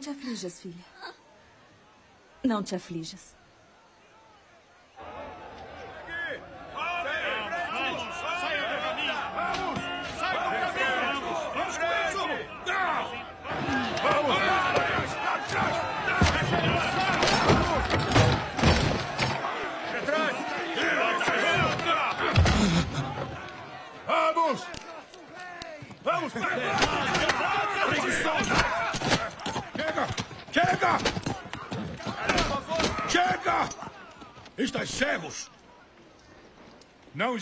[SPEAKER 18] Não
[SPEAKER 11] te aflijas, filha. Não te aflijas.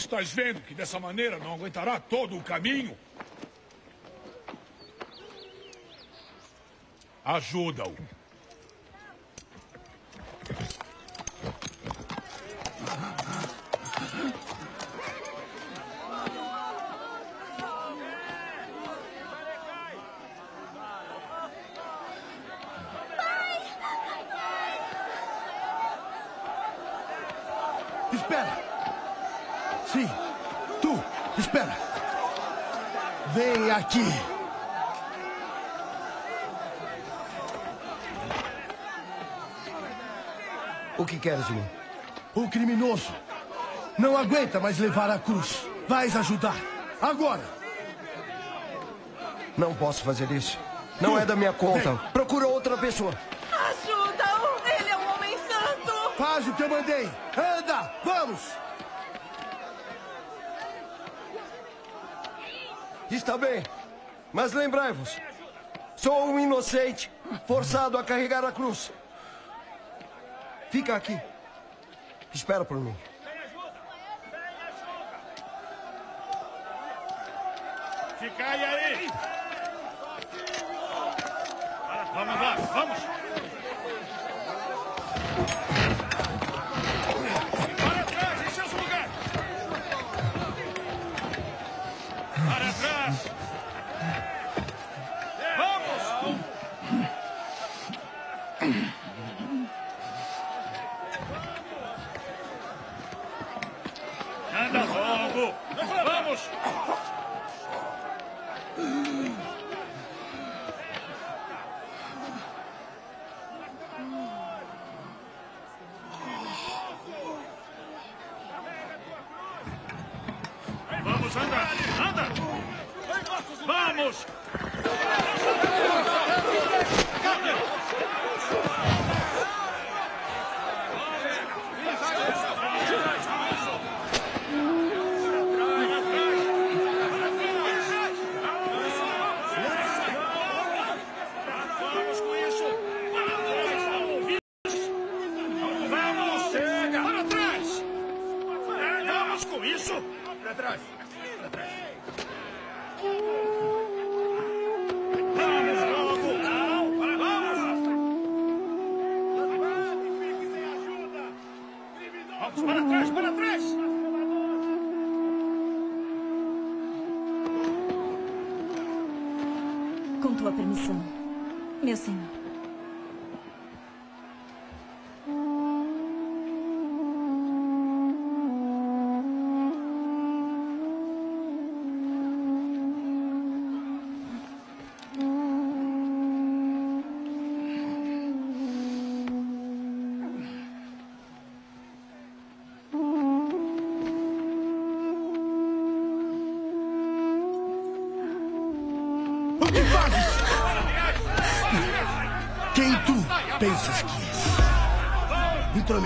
[SPEAKER 25] Estás vendo que dessa maneira não aguentará todo o caminho? Ajuda-o.
[SPEAKER 21] Espera! Espera! Vem aqui!
[SPEAKER 18] O que queres de mim?
[SPEAKER 21] O criminoso não aguenta mais levar a cruz. Vais ajudar. Agora!
[SPEAKER 18] Não posso fazer isso. Não é da minha conta. Procura outra pessoa.
[SPEAKER 11] Ajuda-o! Ele é um homem santo!
[SPEAKER 21] Faz o que eu mandei! Anda! Vamos!
[SPEAKER 18] Está bem. Mas lembrai-vos: sou um inocente, forçado a carregar a cruz. Fica aqui. Espera por mim.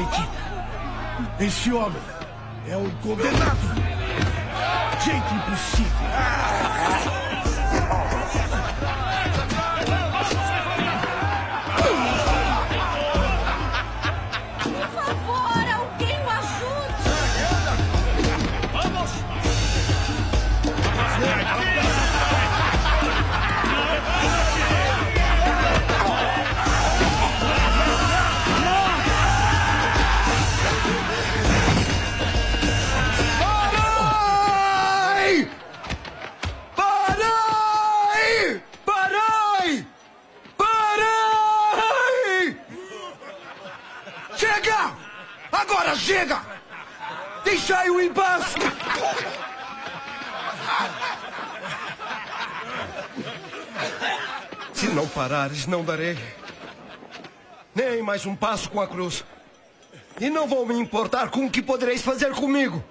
[SPEAKER 21] És? Intrometida. Esse homem é um condenado. Gente impossível.
[SPEAKER 18] Parares, não darei. Nem mais um passo com a cruz. E não vou me importar com o que podereis fazer comigo.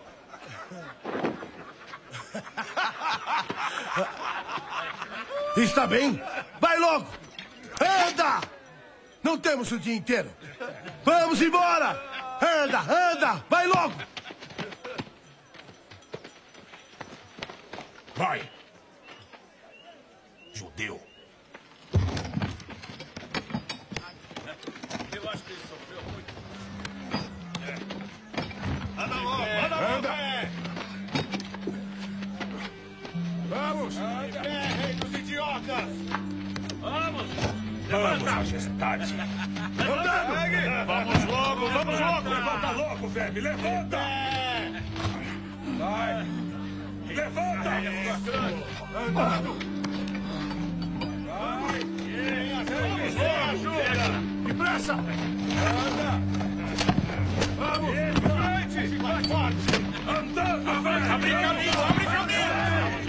[SPEAKER 21] Está bem? Vai logo! Anda! Não temos o dia inteiro. Vamos embora! Anda, anda! Vai logo!
[SPEAKER 25] Vai! Judeu. Anda. Vamos!
[SPEAKER 5] Anda, rei dos idiotas! Vamos!
[SPEAKER 25] Vamos, majestade. Andando! Vamos logo, vamos logo! Levanta logo, verme! Levanta! Vai! Levanta! Andando! Vai! Vamos logo!
[SPEAKER 5] ajuda!
[SPEAKER 25] Depressa! Anda! Vamos! Frente! Mais forte! Andando, velho!
[SPEAKER 5] Abre caminho, abre caminho!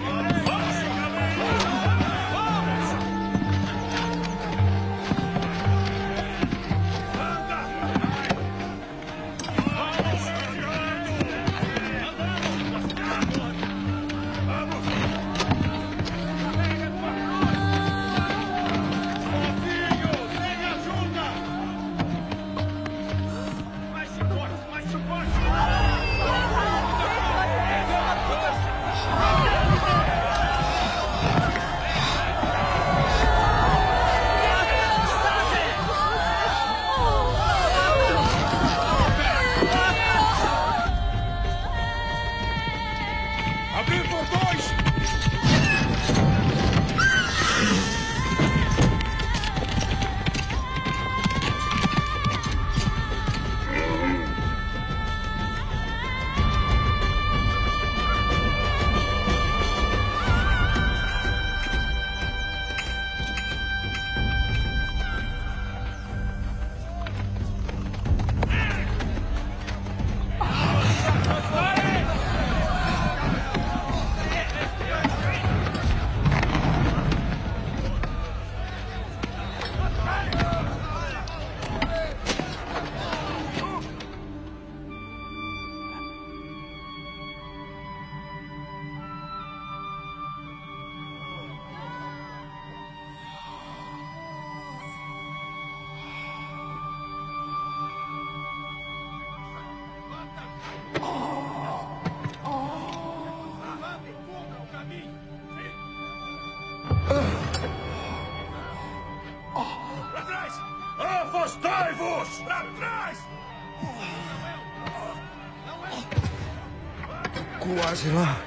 [SPEAKER 27] Quase lá.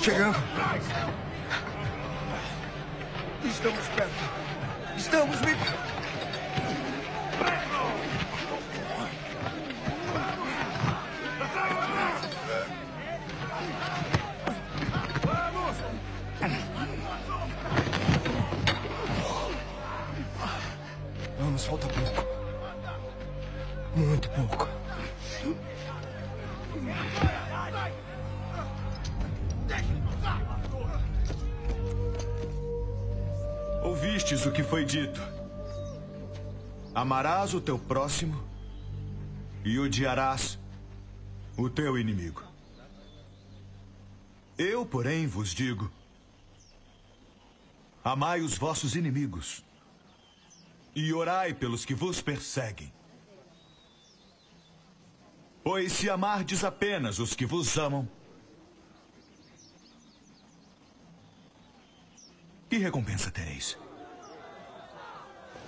[SPEAKER 27] Chegando. Estamos perto. Estamos me. Vamos,
[SPEAKER 1] O que foi dito. Amarás o teu próximo e odiarás o teu inimigo. Eu, porém, vos digo: amai os vossos inimigos e orai pelos que vos perseguem. Pois se amardes apenas os que vos amam, que recompensa tereis?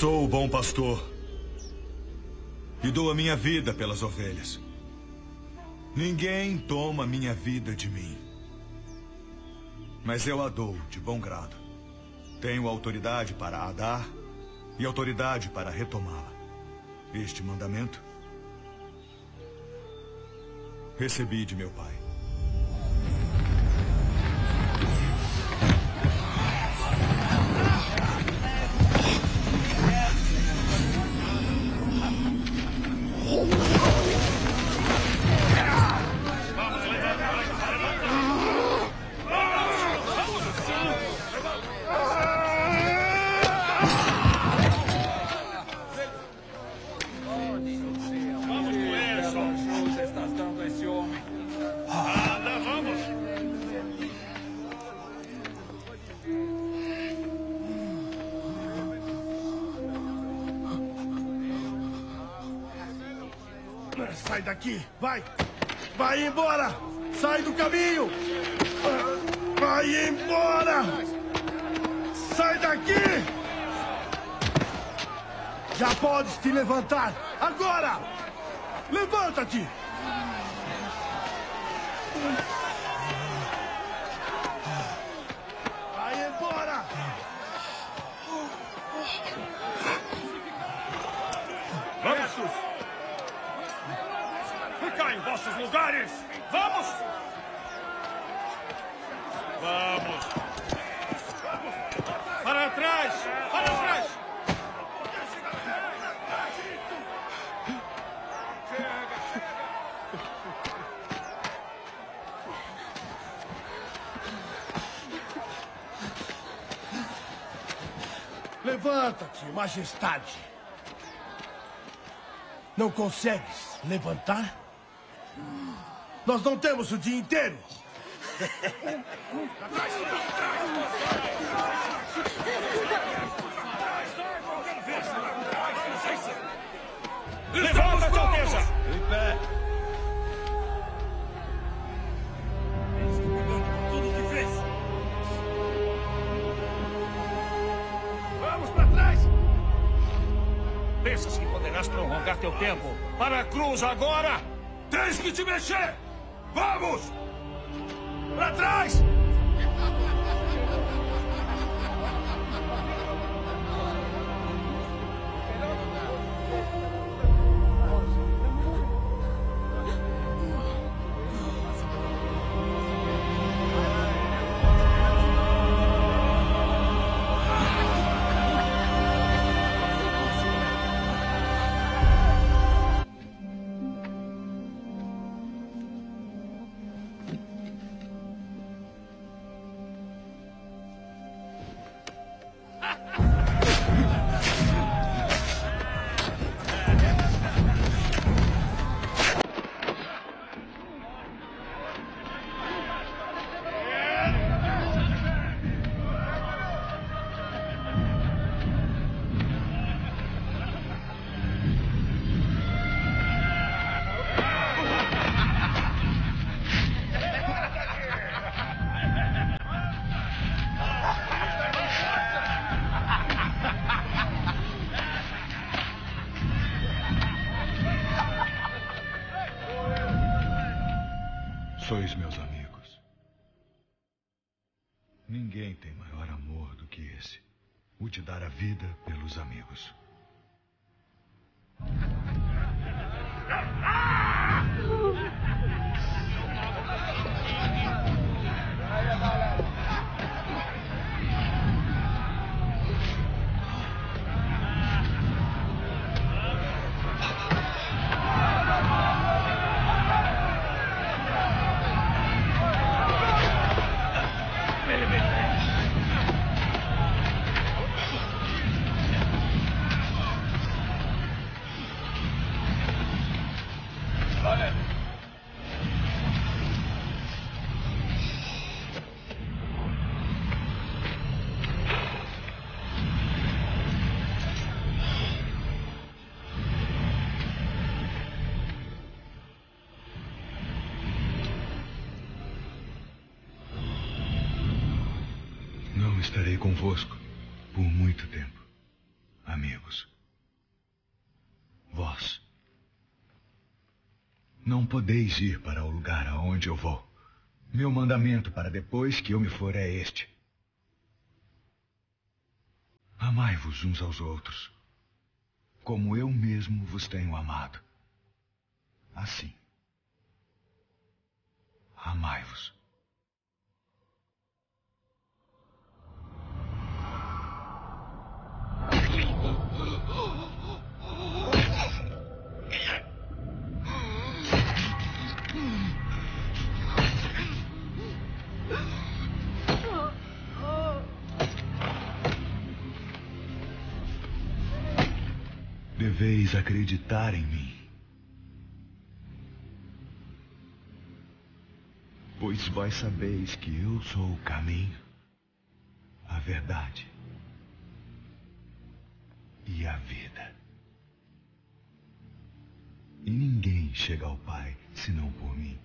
[SPEAKER 1] sou o bom pastor. E dou a minha vida pelas ovelhas. Ninguém toma minha vida de mim. Mas eu a dou de bom grado. Tenho autoridade para a dar e autoridade para retomá-la. Este mandamento recebi de meu pai.
[SPEAKER 21] Vai! Vai embora! Sai do caminho! Vai embora! Sai daqui! Já podes te levantar! Agora! Levanta-te! Vai embora!
[SPEAKER 18] Vamos! Em vossos lugares! Vamos! Vamos! Para trás! Para trás!
[SPEAKER 21] Levanta-te, majestade! Não consegues levantar? Nós não temos o dia inteiro!
[SPEAKER 18] Levanta-te, Alteza!
[SPEAKER 33] Em pé.
[SPEAKER 18] Tudo o que fez! Vamos para trás! Pensas que poderás prolongar teu tempo para a cruz agora? Tens que te mexer! Vamos! Para trás!
[SPEAKER 1] Podeis ir para o lugar aonde eu vou. Meu mandamento para depois que eu me for é este: Amai-vos uns aos outros, como eu mesmo vos tenho amado. Assim. Deveis acreditar em mim. Pois vós sabeis que eu sou o caminho, a verdade e a vida. E ninguém chega ao Pai senão por mim.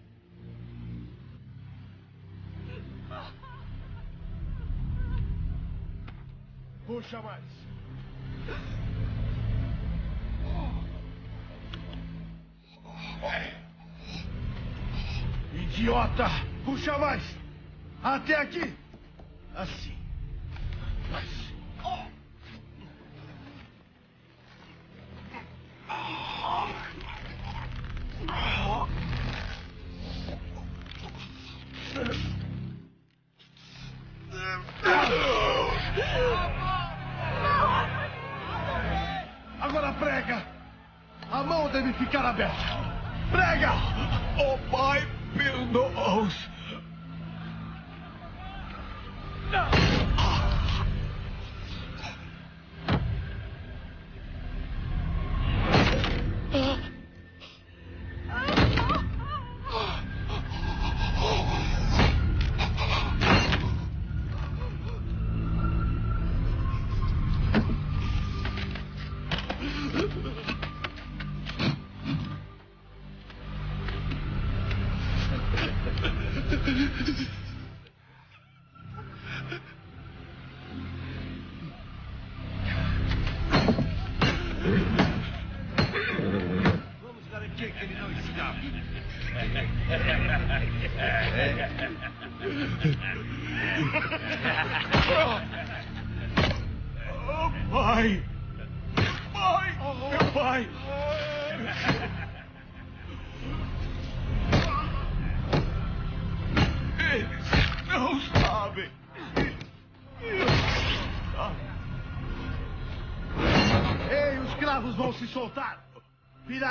[SPEAKER 21] Puxa mais. Idiota! Puxa mais! Até aqui! Assim. Mais.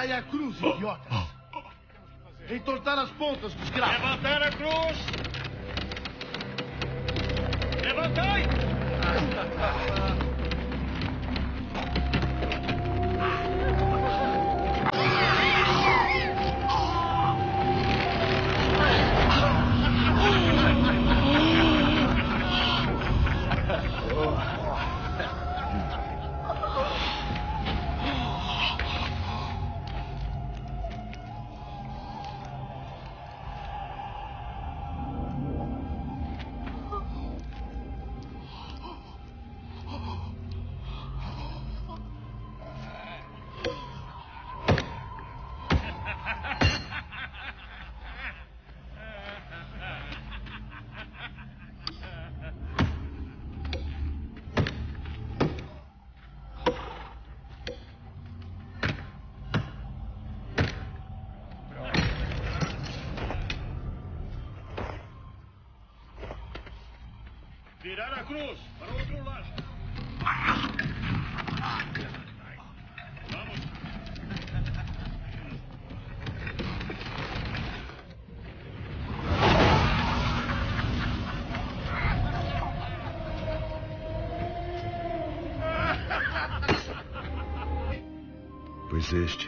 [SPEAKER 21] Virai a cruz, idiotas. Entortar as pontas dos cravos.
[SPEAKER 18] Levantar a cruz! Levantai! Cruz para o outro lado. Vamos.
[SPEAKER 1] Pois este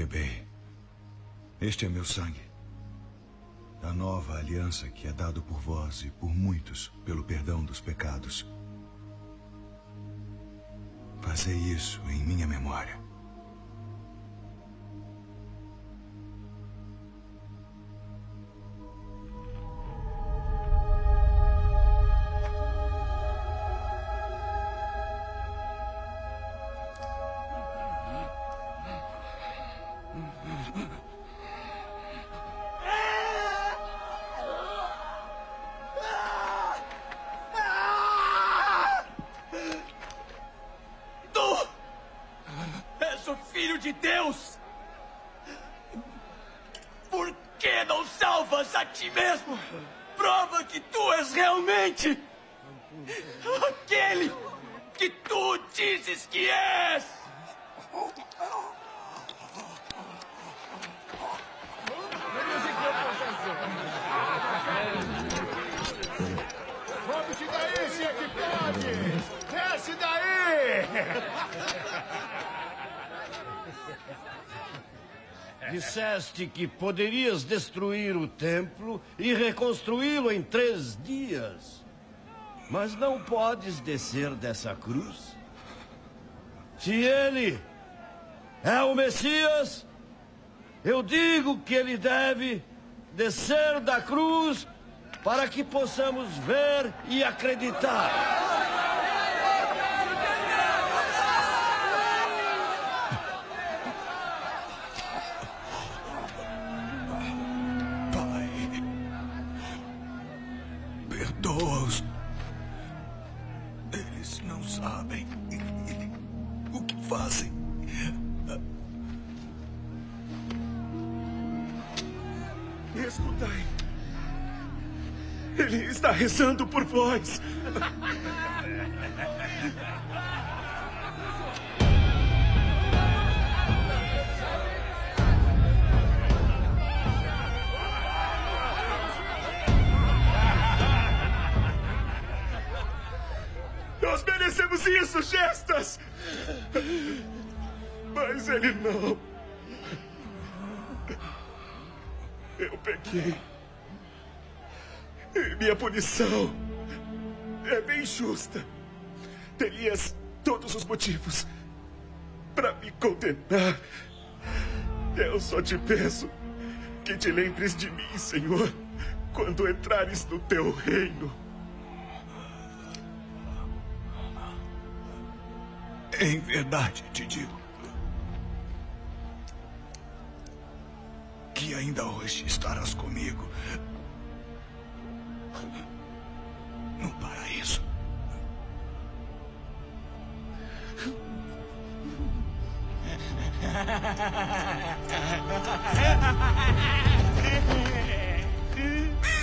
[SPEAKER 1] bebei. Este é meu sangue. Da nova aliança que é dado por vós e por muitos pelo perdão dos pecados. Fazei isso em minha memória.
[SPEAKER 3] Que
[SPEAKER 5] poderias destruir o templo e reconstruí-lo em três dias. Mas não podes descer dessa cruz. Se ele é o Messias, eu digo que ele deve descer da cruz para que possamos ver e acreditar.
[SPEAKER 22] Rezando por vós. Nós merecemos isso, gestas! Mas ele não. Eu pequei. Minha punição é bem justa. Terias todos os motivos para me condenar. Eu só te peço que te lembres de mim, Senhor, quando entrares no teu reino.
[SPEAKER 1] Em verdade te digo que ainda hoje estarás comigo no paraíso.
[SPEAKER 3] Sai!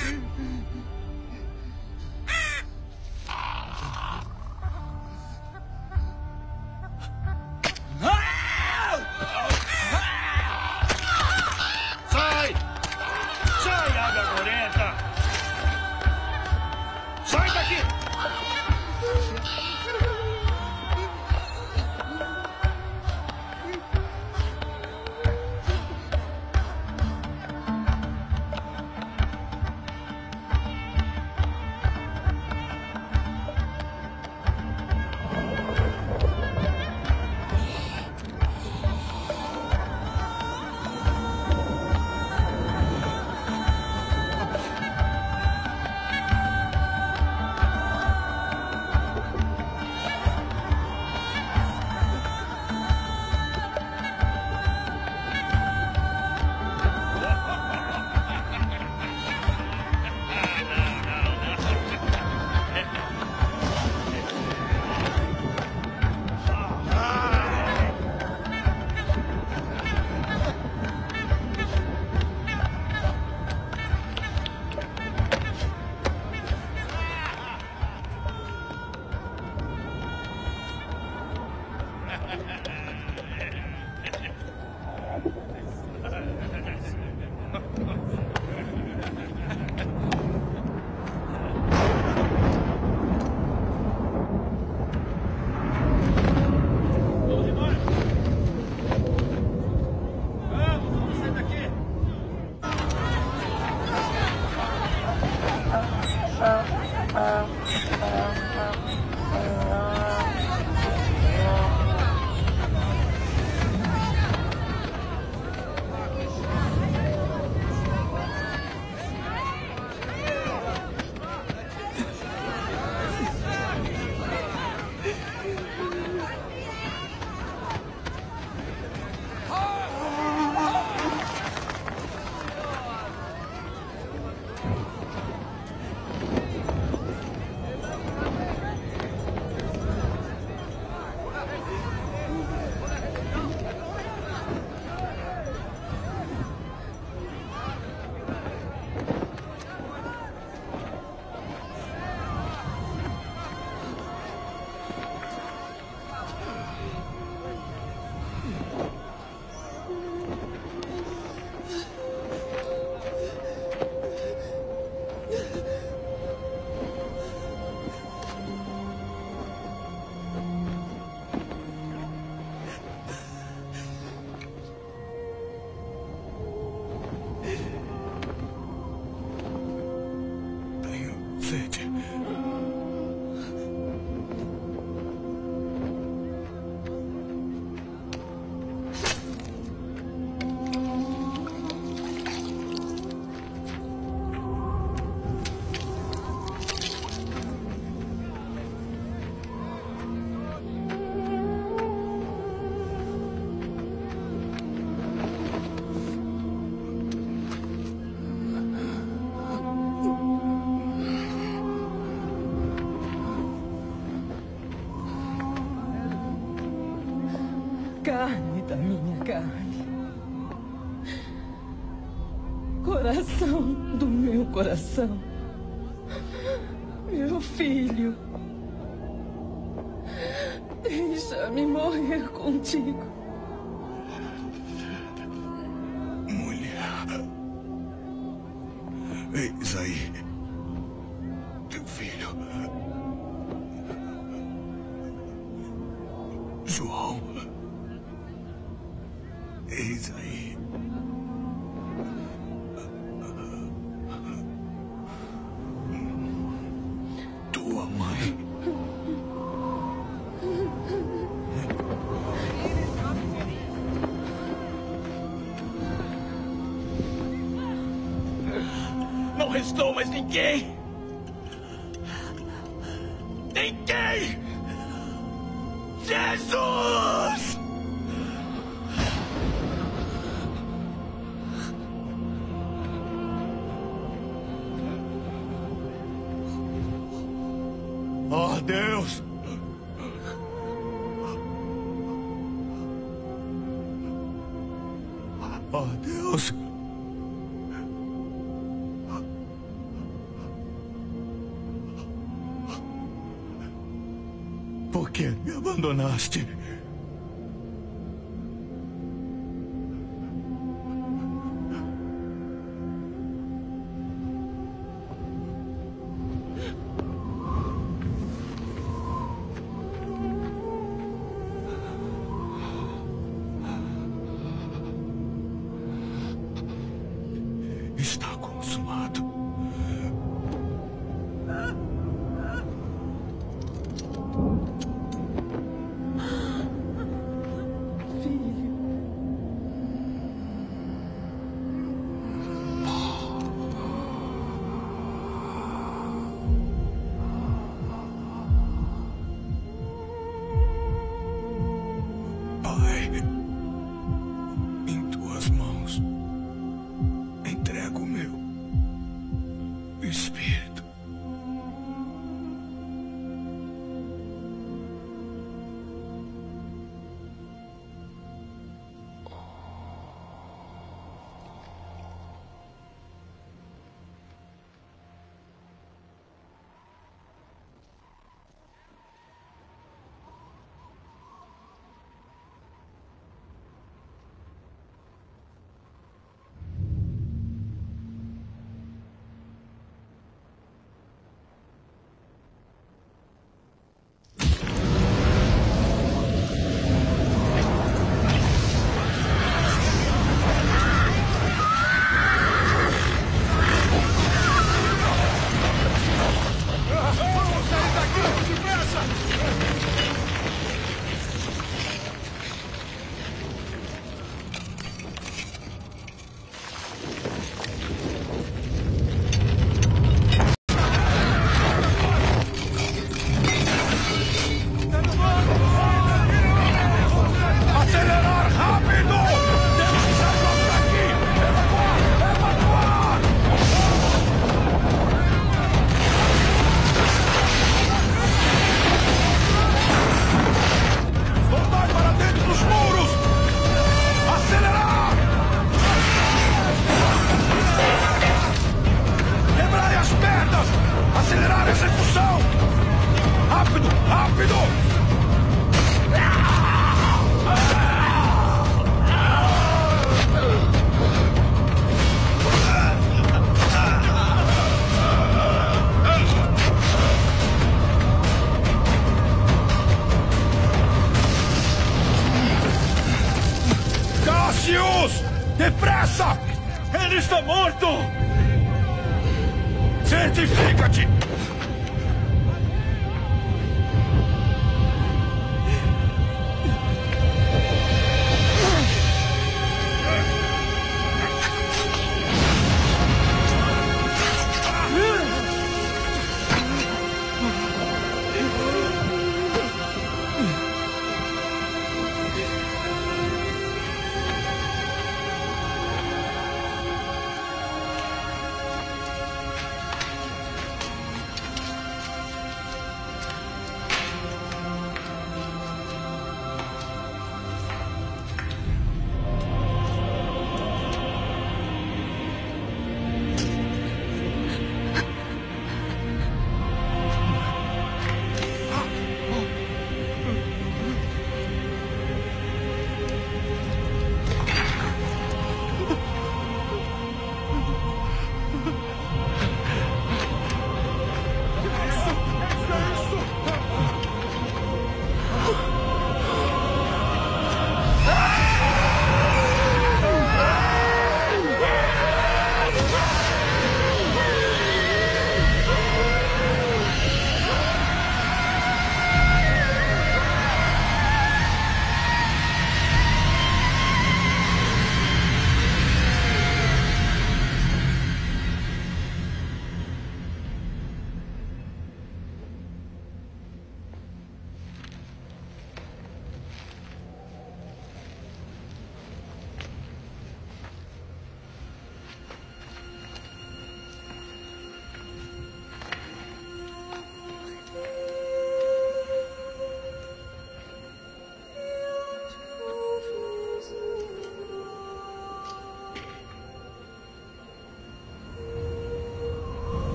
[SPEAKER 10] Coração do meu coração.
[SPEAKER 1] Não restou mais! Ninguém!
[SPEAKER 25] власти.